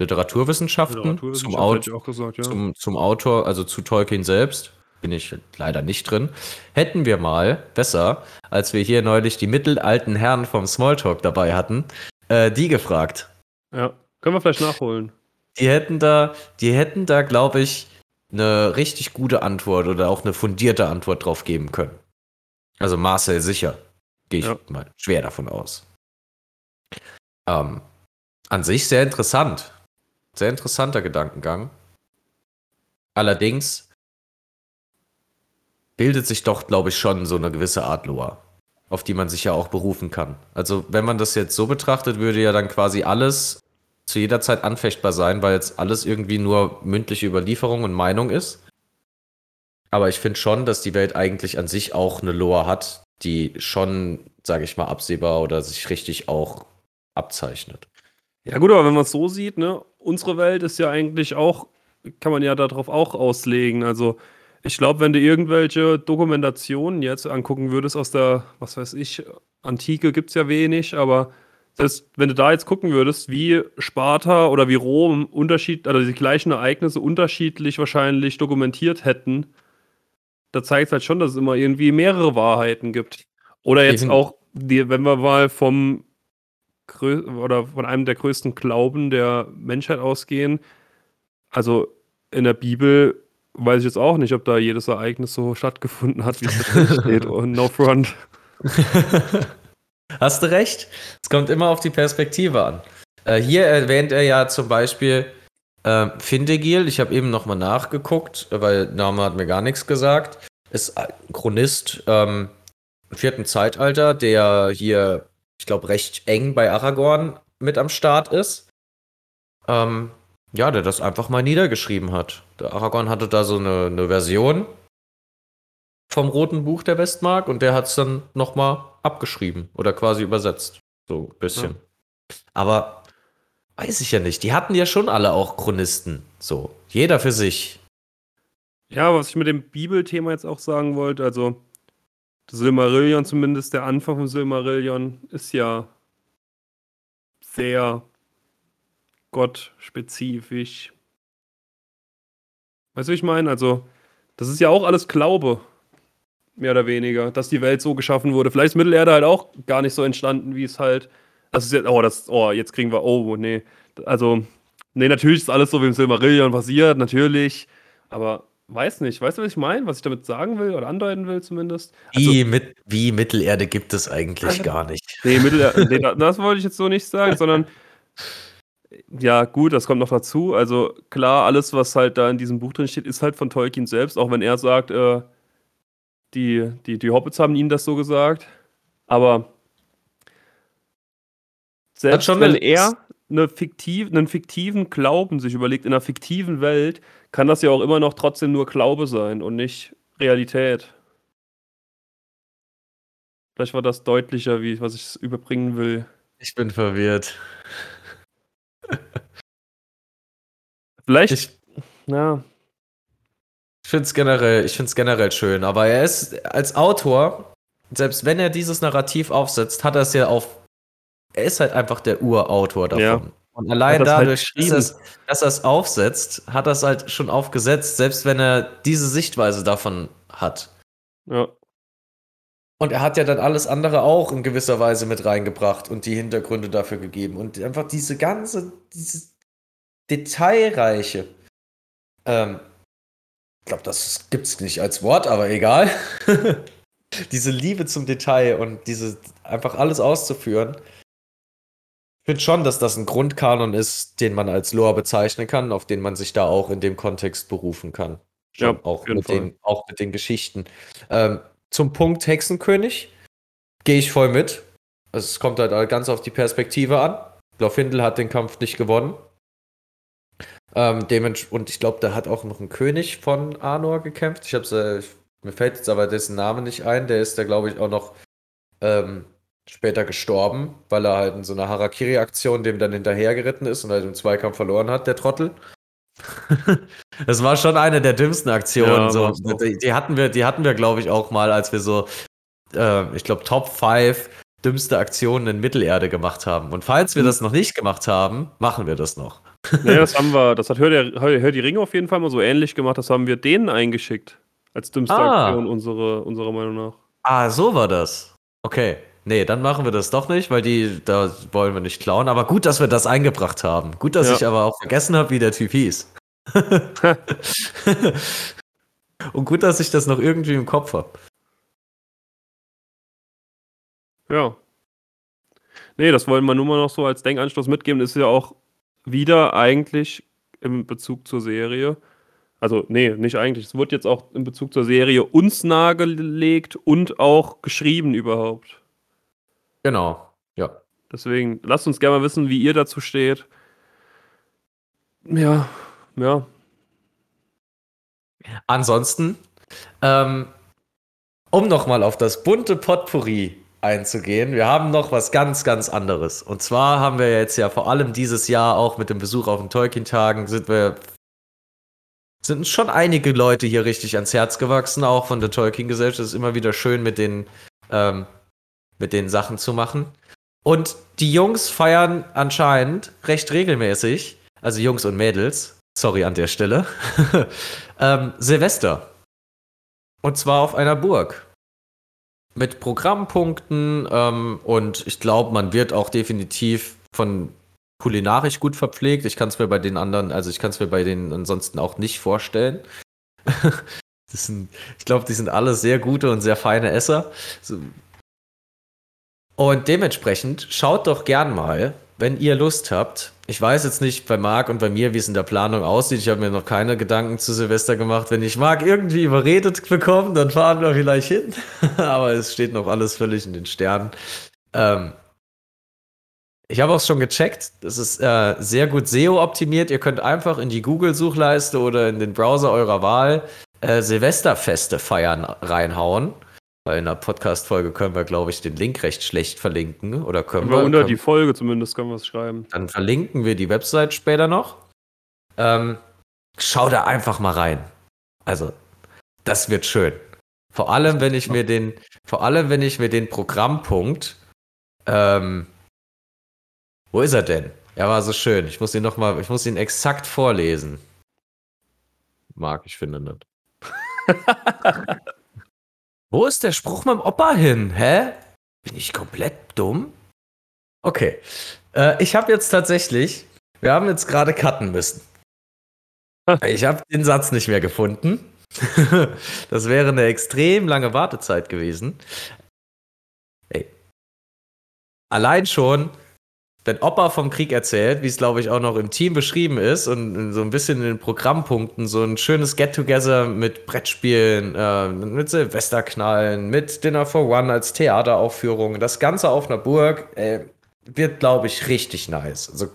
Literaturwissenschaften, Literaturwissenschaft zum, Aut auch gesagt, ja. zum, zum Autor, also zu Tolkien selbst, bin ich leider nicht drin. Hätten wir mal, besser, als wir hier neulich die mittelalten Herren vom Smalltalk dabei hatten, äh, die gefragt. Ja, können wir vielleicht nachholen. Die hätten da, die hätten da, glaube ich, eine richtig gute Antwort oder auch eine fundierte Antwort drauf geben können. Also Marcel sicher. Gehe ich ja. mal schwer davon aus. Ähm, an sich sehr interessant. Sehr interessanter Gedankengang. Allerdings bildet sich doch, glaube ich, schon so eine gewisse Art Lore, auf die man sich ja auch berufen kann. Also, wenn man das jetzt so betrachtet, würde ja dann quasi alles zu jeder Zeit anfechtbar sein, weil jetzt alles irgendwie nur mündliche Überlieferung und Meinung ist. Aber ich finde schon, dass die Welt eigentlich an sich auch eine Lore hat, die schon, sage ich mal, absehbar oder sich richtig auch abzeichnet. Ja, gut, aber wenn man es so sieht, ne, unsere Welt ist ja eigentlich auch, kann man ja darauf auch auslegen. Also, ich glaube, wenn du irgendwelche Dokumentationen jetzt angucken würdest aus der, was weiß ich, Antike gibt es ja wenig, aber selbst wenn du da jetzt gucken würdest, wie Sparta oder wie Rom Unterschied, also die gleichen Ereignisse unterschiedlich wahrscheinlich dokumentiert hätten, da zeigt es halt schon, dass es immer irgendwie mehrere Wahrheiten gibt. Oder jetzt auch, die, wenn wir mal vom oder von einem der größten Glauben der Menschheit ausgehen. Also in der Bibel weiß ich jetzt auch nicht, ob da jedes Ereignis so stattgefunden hat, wie es da steht. Und no front. Hast du recht? Es kommt immer auf die Perspektive an. Äh, hier erwähnt er ja zum Beispiel äh, Findegil. Ich habe eben nochmal nachgeguckt, weil Name hat mir gar nichts gesagt. Ist ein Chronist ähm, im vierten Zeitalter, der hier ich glaube, recht eng bei Aragorn mit am Start ist. Ähm, ja, der das einfach mal niedergeschrieben hat. Der Aragorn hatte da so eine, eine Version vom Roten Buch der Westmark und der hat es dann nochmal abgeschrieben oder quasi übersetzt. So ein bisschen. Ja. Aber weiß ich ja nicht. Die hatten ja schon alle auch Chronisten. So, jeder für sich. Ja, was ich mit dem Bibelthema jetzt auch sagen wollte, also Silmarillion zumindest, der Anfang von Silmarillion ist ja sehr gottspezifisch. Weißt du, ich meine? Also, das ist ja auch alles Glaube. Mehr oder weniger, dass die Welt so geschaffen wurde. Vielleicht ist Mittelerde halt auch gar nicht so entstanden, wie es halt. Das ist jetzt, oh, das, oh, jetzt kriegen wir, oh, nee. Also, nee, natürlich ist alles so wie im Silmarillion passiert, natürlich. Aber weiß nicht, weißt du, was ich meine? Was ich damit sagen will oder andeuten will zumindest? Also, wie, mit, wie Mittelerde gibt es eigentlich gar nicht. Nee, Mittelerde, nee, das wollte ich jetzt so nicht sagen, sondern ja, gut, das kommt noch dazu. Also klar, alles, was halt da in diesem Buch drin steht, ist halt von Tolkien selbst, auch wenn er sagt, äh, die, die, die Hobbits haben ihm das so gesagt. Aber selbst wenn er eine fiktiv, einen fiktiven Glauben sich überlegt in einer fiktiven Welt, kann das ja auch immer noch trotzdem nur Glaube sein und nicht Realität. Vielleicht war das deutlicher, wie was ich überbringen will. Ich bin verwirrt. Vielleicht. Ich, ja. Ich finde es generell, generell schön, aber er ist als Autor, selbst wenn er dieses Narrativ aufsetzt, hat er es ja auf. Er ist halt einfach der Urautor davon. Ja. Und allein dadurch, halt dass, dass er es aufsetzt, hat er es halt schon aufgesetzt, selbst wenn er diese Sichtweise davon hat. Ja. Und er hat ja dann alles andere auch in gewisser Weise mit reingebracht und die Hintergründe dafür gegeben. Und einfach diese ganze, dieses Detailreiche. Ähm, ich glaube, das gibt es nicht als Wort, aber egal. diese Liebe zum Detail und diese einfach alles auszuführen. Finde schon, dass das ein Grundkanon ist, den man als Lore bezeichnen kann, auf den man sich da auch in dem Kontext berufen kann. Schon ja, auch mit, den, auch mit den Geschichten. Ähm, zum Punkt Hexenkönig gehe ich voll mit. Es kommt halt ganz auf die Perspektive an. Glorfindel hat den Kampf nicht gewonnen. Ähm, und ich glaube, da hat auch noch ein König von Arnor gekämpft. Ich hab's, äh, mir fällt jetzt aber dessen Name nicht ein. Der ist da, glaube ich, auch noch ähm, später gestorben, weil er halt in so einer Harakiri-Aktion dem dann hinterhergeritten ist und halt im Zweikampf verloren hat, der Trottel. das war schon eine der dümmsten Aktionen. Ja, so. die, die, hatten wir, die hatten wir, glaube ich, auch mal, als wir so, äh, ich glaube, Top 5 dümmste Aktionen in Mittelerde gemacht haben. Und falls wir mhm. das noch nicht gemacht haben, machen wir das noch. ja, das haben wir, das hat Hör, der, Hör die Ringe auf jeden Fall mal so ähnlich gemacht. Das haben wir denen eingeschickt. Als dümmste ah. Aktion unsere, unserer Meinung nach. Ah, so war das. Okay. Nee, dann machen wir das doch nicht, weil die, da wollen wir nicht klauen. Aber gut, dass wir das eingebracht haben. Gut, dass ja. ich aber auch vergessen habe, wie der Typ hieß. Und gut, dass ich das noch irgendwie im Kopf habe. Ja. Nee, das wollen wir nur mal noch so als Denkanschluss mitgeben. Das ist ja auch wieder eigentlich im Bezug zur Serie. Also, nee, nicht eigentlich. Es wird jetzt auch in Bezug zur Serie uns nahegelegt und auch geschrieben überhaupt. Genau, ja. Deswegen lasst uns gerne mal wissen, wie ihr dazu steht. Ja, ja. Ansonsten, ähm, um nochmal auf das bunte Potpourri einzugehen, wir haben noch was ganz, ganz anderes. Und zwar haben wir jetzt ja vor allem dieses Jahr auch mit dem Besuch auf den Tolkien-Tagen sind wir sind schon einige Leute hier richtig ans Herz gewachsen, auch von der Tolkien-Gesellschaft. Es ist immer wieder schön, mit den ähm, mit den Sachen zu machen. Und die Jungs feiern anscheinend recht regelmäßig, also Jungs und Mädels, sorry an der Stelle, ähm, Silvester. Und zwar auf einer Burg. Mit Programmpunkten ähm, und ich glaube, man wird auch definitiv von kulinarisch gut verpflegt. Ich kann es mir bei den anderen, also ich kann es mir bei denen ansonsten auch nicht vorstellen. sind, ich glaube, die sind alle sehr gute und sehr feine Esser. So, und dementsprechend schaut doch gern mal, wenn ihr Lust habt. Ich weiß jetzt nicht bei Marc und bei mir, wie es in der Planung aussieht. Ich habe mir noch keine Gedanken zu Silvester gemacht. Wenn ich Marc irgendwie überredet bekomme, dann fahren wir vielleicht hin. Aber es steht noch alles völlig in den Sternen. Ähm, ich habe auch schon gecheckt. Das ist äh, sehr gut SEO-optimiert. Ihr könnt einfach in die Google-Suchleiste oder in den Browser eurer Wahl äh, Silvesterfeste feiern reinhauen. Weil in der Podcast-Folge können wir, glaube ich, den Link recht schlecht verlinken. Oder können wir. wir unter können, die Folge zumindest können wir es schreiben. Dann verlinken wir die Website später noch. Ähm, schau da einfach mal rein. Also, das wird schön. Vor allem, wenn ich mir den, vor allem, wenn ich mir den Programmpunkt, ähm, wo ist er denn? Er war so schön. Ich muss ihn noch mal, ich muss ihn exakt vorlesen. Mag ich finde nicht. Wo ist der Spruch mit dem Opa hin? Hä? Bin ich komplett dumm? Okay. Äh, ich habe jetzt tatsächlich, wir haben jetzt gerade cutten müssen. Ich habe den Satz nicht mehr gefunden. das wäre eine extrem lange Wartezeit gewesen. Ey. Allein schon, wenn Opa vom Krieg erzählt, wie es glaube ich auch noch im Team beschrieben ist und so ein bisschen in den Programmpunkten, so ein schönes Get-Together mit Brettspielen, äh, mit Silvesterknallen, mit Dinner for One als Theateraufführung, das Ganze auf einer Burg, äh, wird glaube ich richtig nice. Also,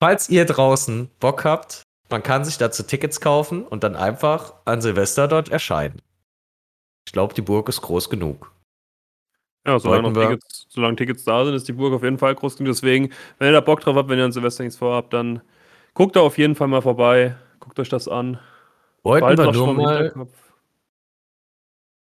falls ihr draußen Bock habt, man kann sich dazu Tickets kaufen und dann einfach an Silvester dort erscheinen. Ich glaube, die Burg ist groß genug. Ja, solange, Tickets, solange, Tickets, da sind, ist die Burg auf jeden Fall groß genug. Deswegen, wenn ihr da Bock drauf habt, wenn ihr an Silvester nichts vorhabt, dann guckt da auf jeden Fall mal vorbei. Guckt euch das an. Wollten wir nur mal.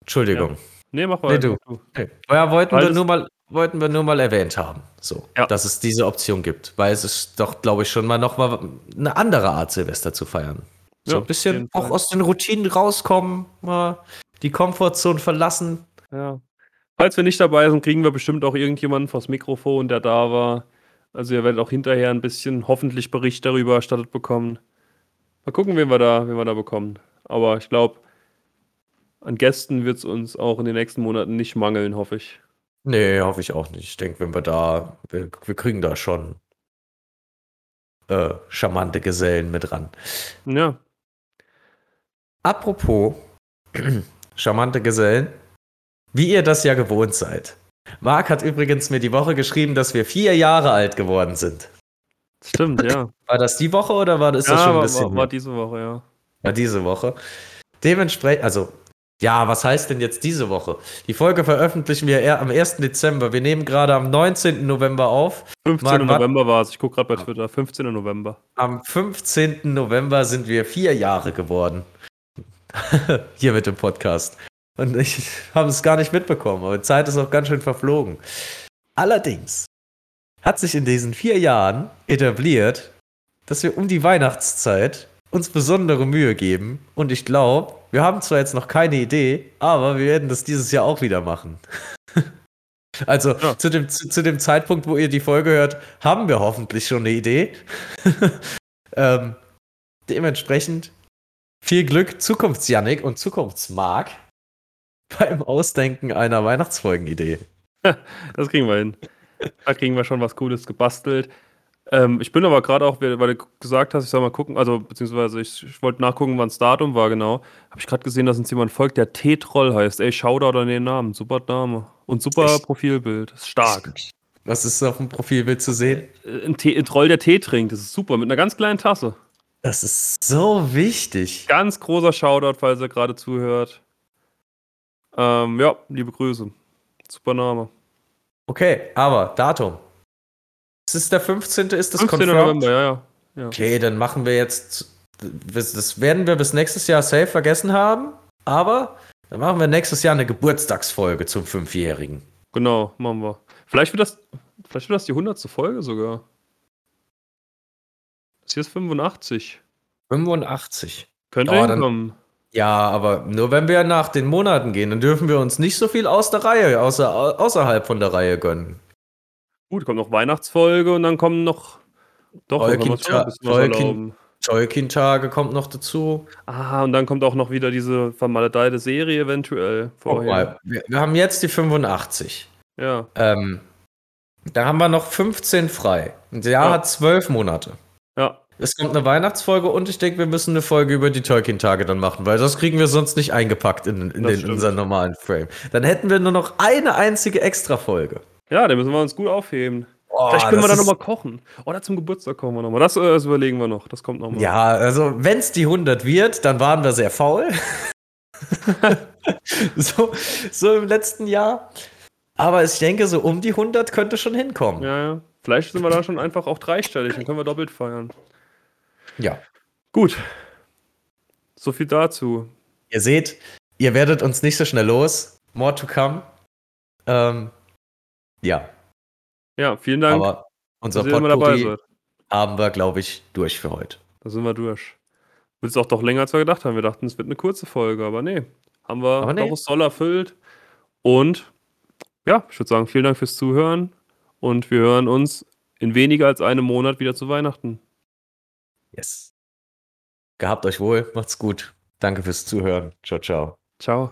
Entschuldigung. Ja. Nee, mach weiter. Nee, du. Okay. Ja, wollten wir nur mal wollten wir nur mal erwähnt haben, so, ja. dass es diese Option gibt, weil es ist doch, glaube ich, schon mal noch mal eine andere Art Silvester zu feiern. So ja, ein bisschen auch aus den Routinen rauskommen, mal die Komfortzone verlassen. Ja. Falls wir nicht dabei sind, kriegen wir bestimmt auch irgendjemanden vors Mikrofon, der da war. Also ihr werdet auch hinterher ein bisschen hoffentlich Bericht darüber erstattet bekommen. Mal gucken, wen wir da, wen wir da bekommen. Aber ich glaube, an Gästen wird es uns auch in den nächsten Monaten nicht mangeln, hoffe ich. Nee, hoffe ich auch nicht. Ich denke, wenn wir da, wir, wir kriegen da schon äh, charmante Gesellen mit ran. Ja. Apropos charmante Gesellen, wie ihr das ja gewohnt seid. Marc hat übrigens mir die Woche geschrieben, dass wir vier Jahre alt geworden sind. Stimmt, ja. War das die Woche oder war das, ja, das schon ein bisschen? War, war diese Woche, ja. War diese Woche. Dementsprechend, also ja, was heißt denn jetzt diese Woche? Die Folge veröffentlichen wir am 1. Dezember. Wir nehmen gerade am 19. November auf. 15. Marc, November war es. Ich gucke gerade bei Twitter. 15. November. Am 15. November sind wir vier Jahre geworden. Hier mit dem Podcast. Und ich habe es gar nicht mitbekommen, aber die Zeit ist auch ganz schön verflogen. Allerdings hat sich in diesen vier Jahren etabliert, dass wir um die Weihnachtszeit uns besondere Mühe geben. Und ich glaube, wir haben zwar jetzt noch keine Idee, aber wir werden das dieses Jahr auch wieder machen. also ja. zu, dem, zu, zu, dem Zeitpunkt, wo ihr die Folge hört, haben wir hoffentlich schon eine Idee. ähm, dementsprechend viel Glück, Zukunftsjanik und Zukunftsmark beim Ausdenken einer Weihnachtsfolgenidee. das kriegen wir hin. Da kriegen wir schon was Cooles gebastelt. Ähm, ich bin aber gerade auch, weil du gesagt hast, ich soll mal gucken, also beziehungsweise ich, ich wollte nachgucken, wann das Datum war genau. Habe ich gerade gesehen, dass uns jemand folgt, der T-Troll heißt. Ey, Shoutout an den Namen. Super Name. Und super Echt? Profilbild. Ist stark. Was ist auf dem Profilbild zu sehen? Äh, ein, Tee, ein Troll, der Tee trinkt. Das ist super. Mit einer ganz kleinen Tasse. Das ist so wichtig. Ganz großer Shoutout, falls er gerade zuhört. Ähm, ja, liebe Grüße. Super Name. Okay, aber Datum. Es ist der 15. ist das 15. Confirmed? November, ja, ja, Okay, dann machen wir jetzt. Das werden wir bis nächstes Jahr safe vergessen haben, aber dann machen wir nächstes Jahr eine Geburtstagsfolge zum Fünfjährigen. Genau, machen wir. Vielleicht wird das, vielleicht wird das die 100. Folge sogar. Das hier ist 85. 85. Könnte oh, hinkommen. Ja, aber nur wenn wir nach den Monaten gehen, dann dürfen wir uns nicht so viel aus der Reihe, außer, außerhalb von der Reihe gönnen. Gut, kommt noch Weihnachtsfolge und dann kommen noch. Doch, Tolkien, Tolkien-Tage kommt noch dazu. Ah, und dann kommt auch noch wieder diese vermaledeite Serie eventuell vorher. wir, wir, haben jetzt die 85. Ja. Ähm, da haben wir noch 15 frei. Ein Jahr ja. hat zwölf Monate. Ja. Es kommt eine Weihnachtsfolge und ich denke, wir müssen eine Folge über die Tolkien-Tage dann machen, weil das kriegen wir sonst nicht eingepackt in, in, den, in unseren normalen Frame. Dann hätten wir nur noch eine einzige Extra-Folge. Ja, da müssen wir uns gut aufheben. Oh, Vielleicht können wir dann nochmal kochen. Oder zum Geburtstag kochen wir nochmal. Das, äh, das überlegen wir noch. Das kommt nochmal. Ja, also wenn es die 100 wird, dann waren wir sehr faul. so, so im letzten Jahr. Aber ich denke, so um die 100 könnte schon hinkommen. Ja, ja. Vielleicht sind wir da schon einfach auch dreistellig. Dann können wir doppelt feiern. Ja. Gut. So viel dazu. Ihr seht, ihr werdet uns nicht so schnell los. More to come. Ähm, ja. Ja, vielen Dank. Aber Unser seid. haben wir, glaube ich, durch für heute. Da sind wir durch. Wird es auch doch länger, als wir gedacht haben. Wir dachten, es wird eine kurze Folge, aber nee. Haben wir Aber nee. doch soll erfüllt. Und ja, ich würde sagen, vielen Dank fürs Zuhören. Und wir hören uns in weniger als einem Monat wieder zu Weihnachten. Yes. Gehabt euch wohl, macht's gut. Danke fürs Zuhören. Ciao, ciao. Ciao.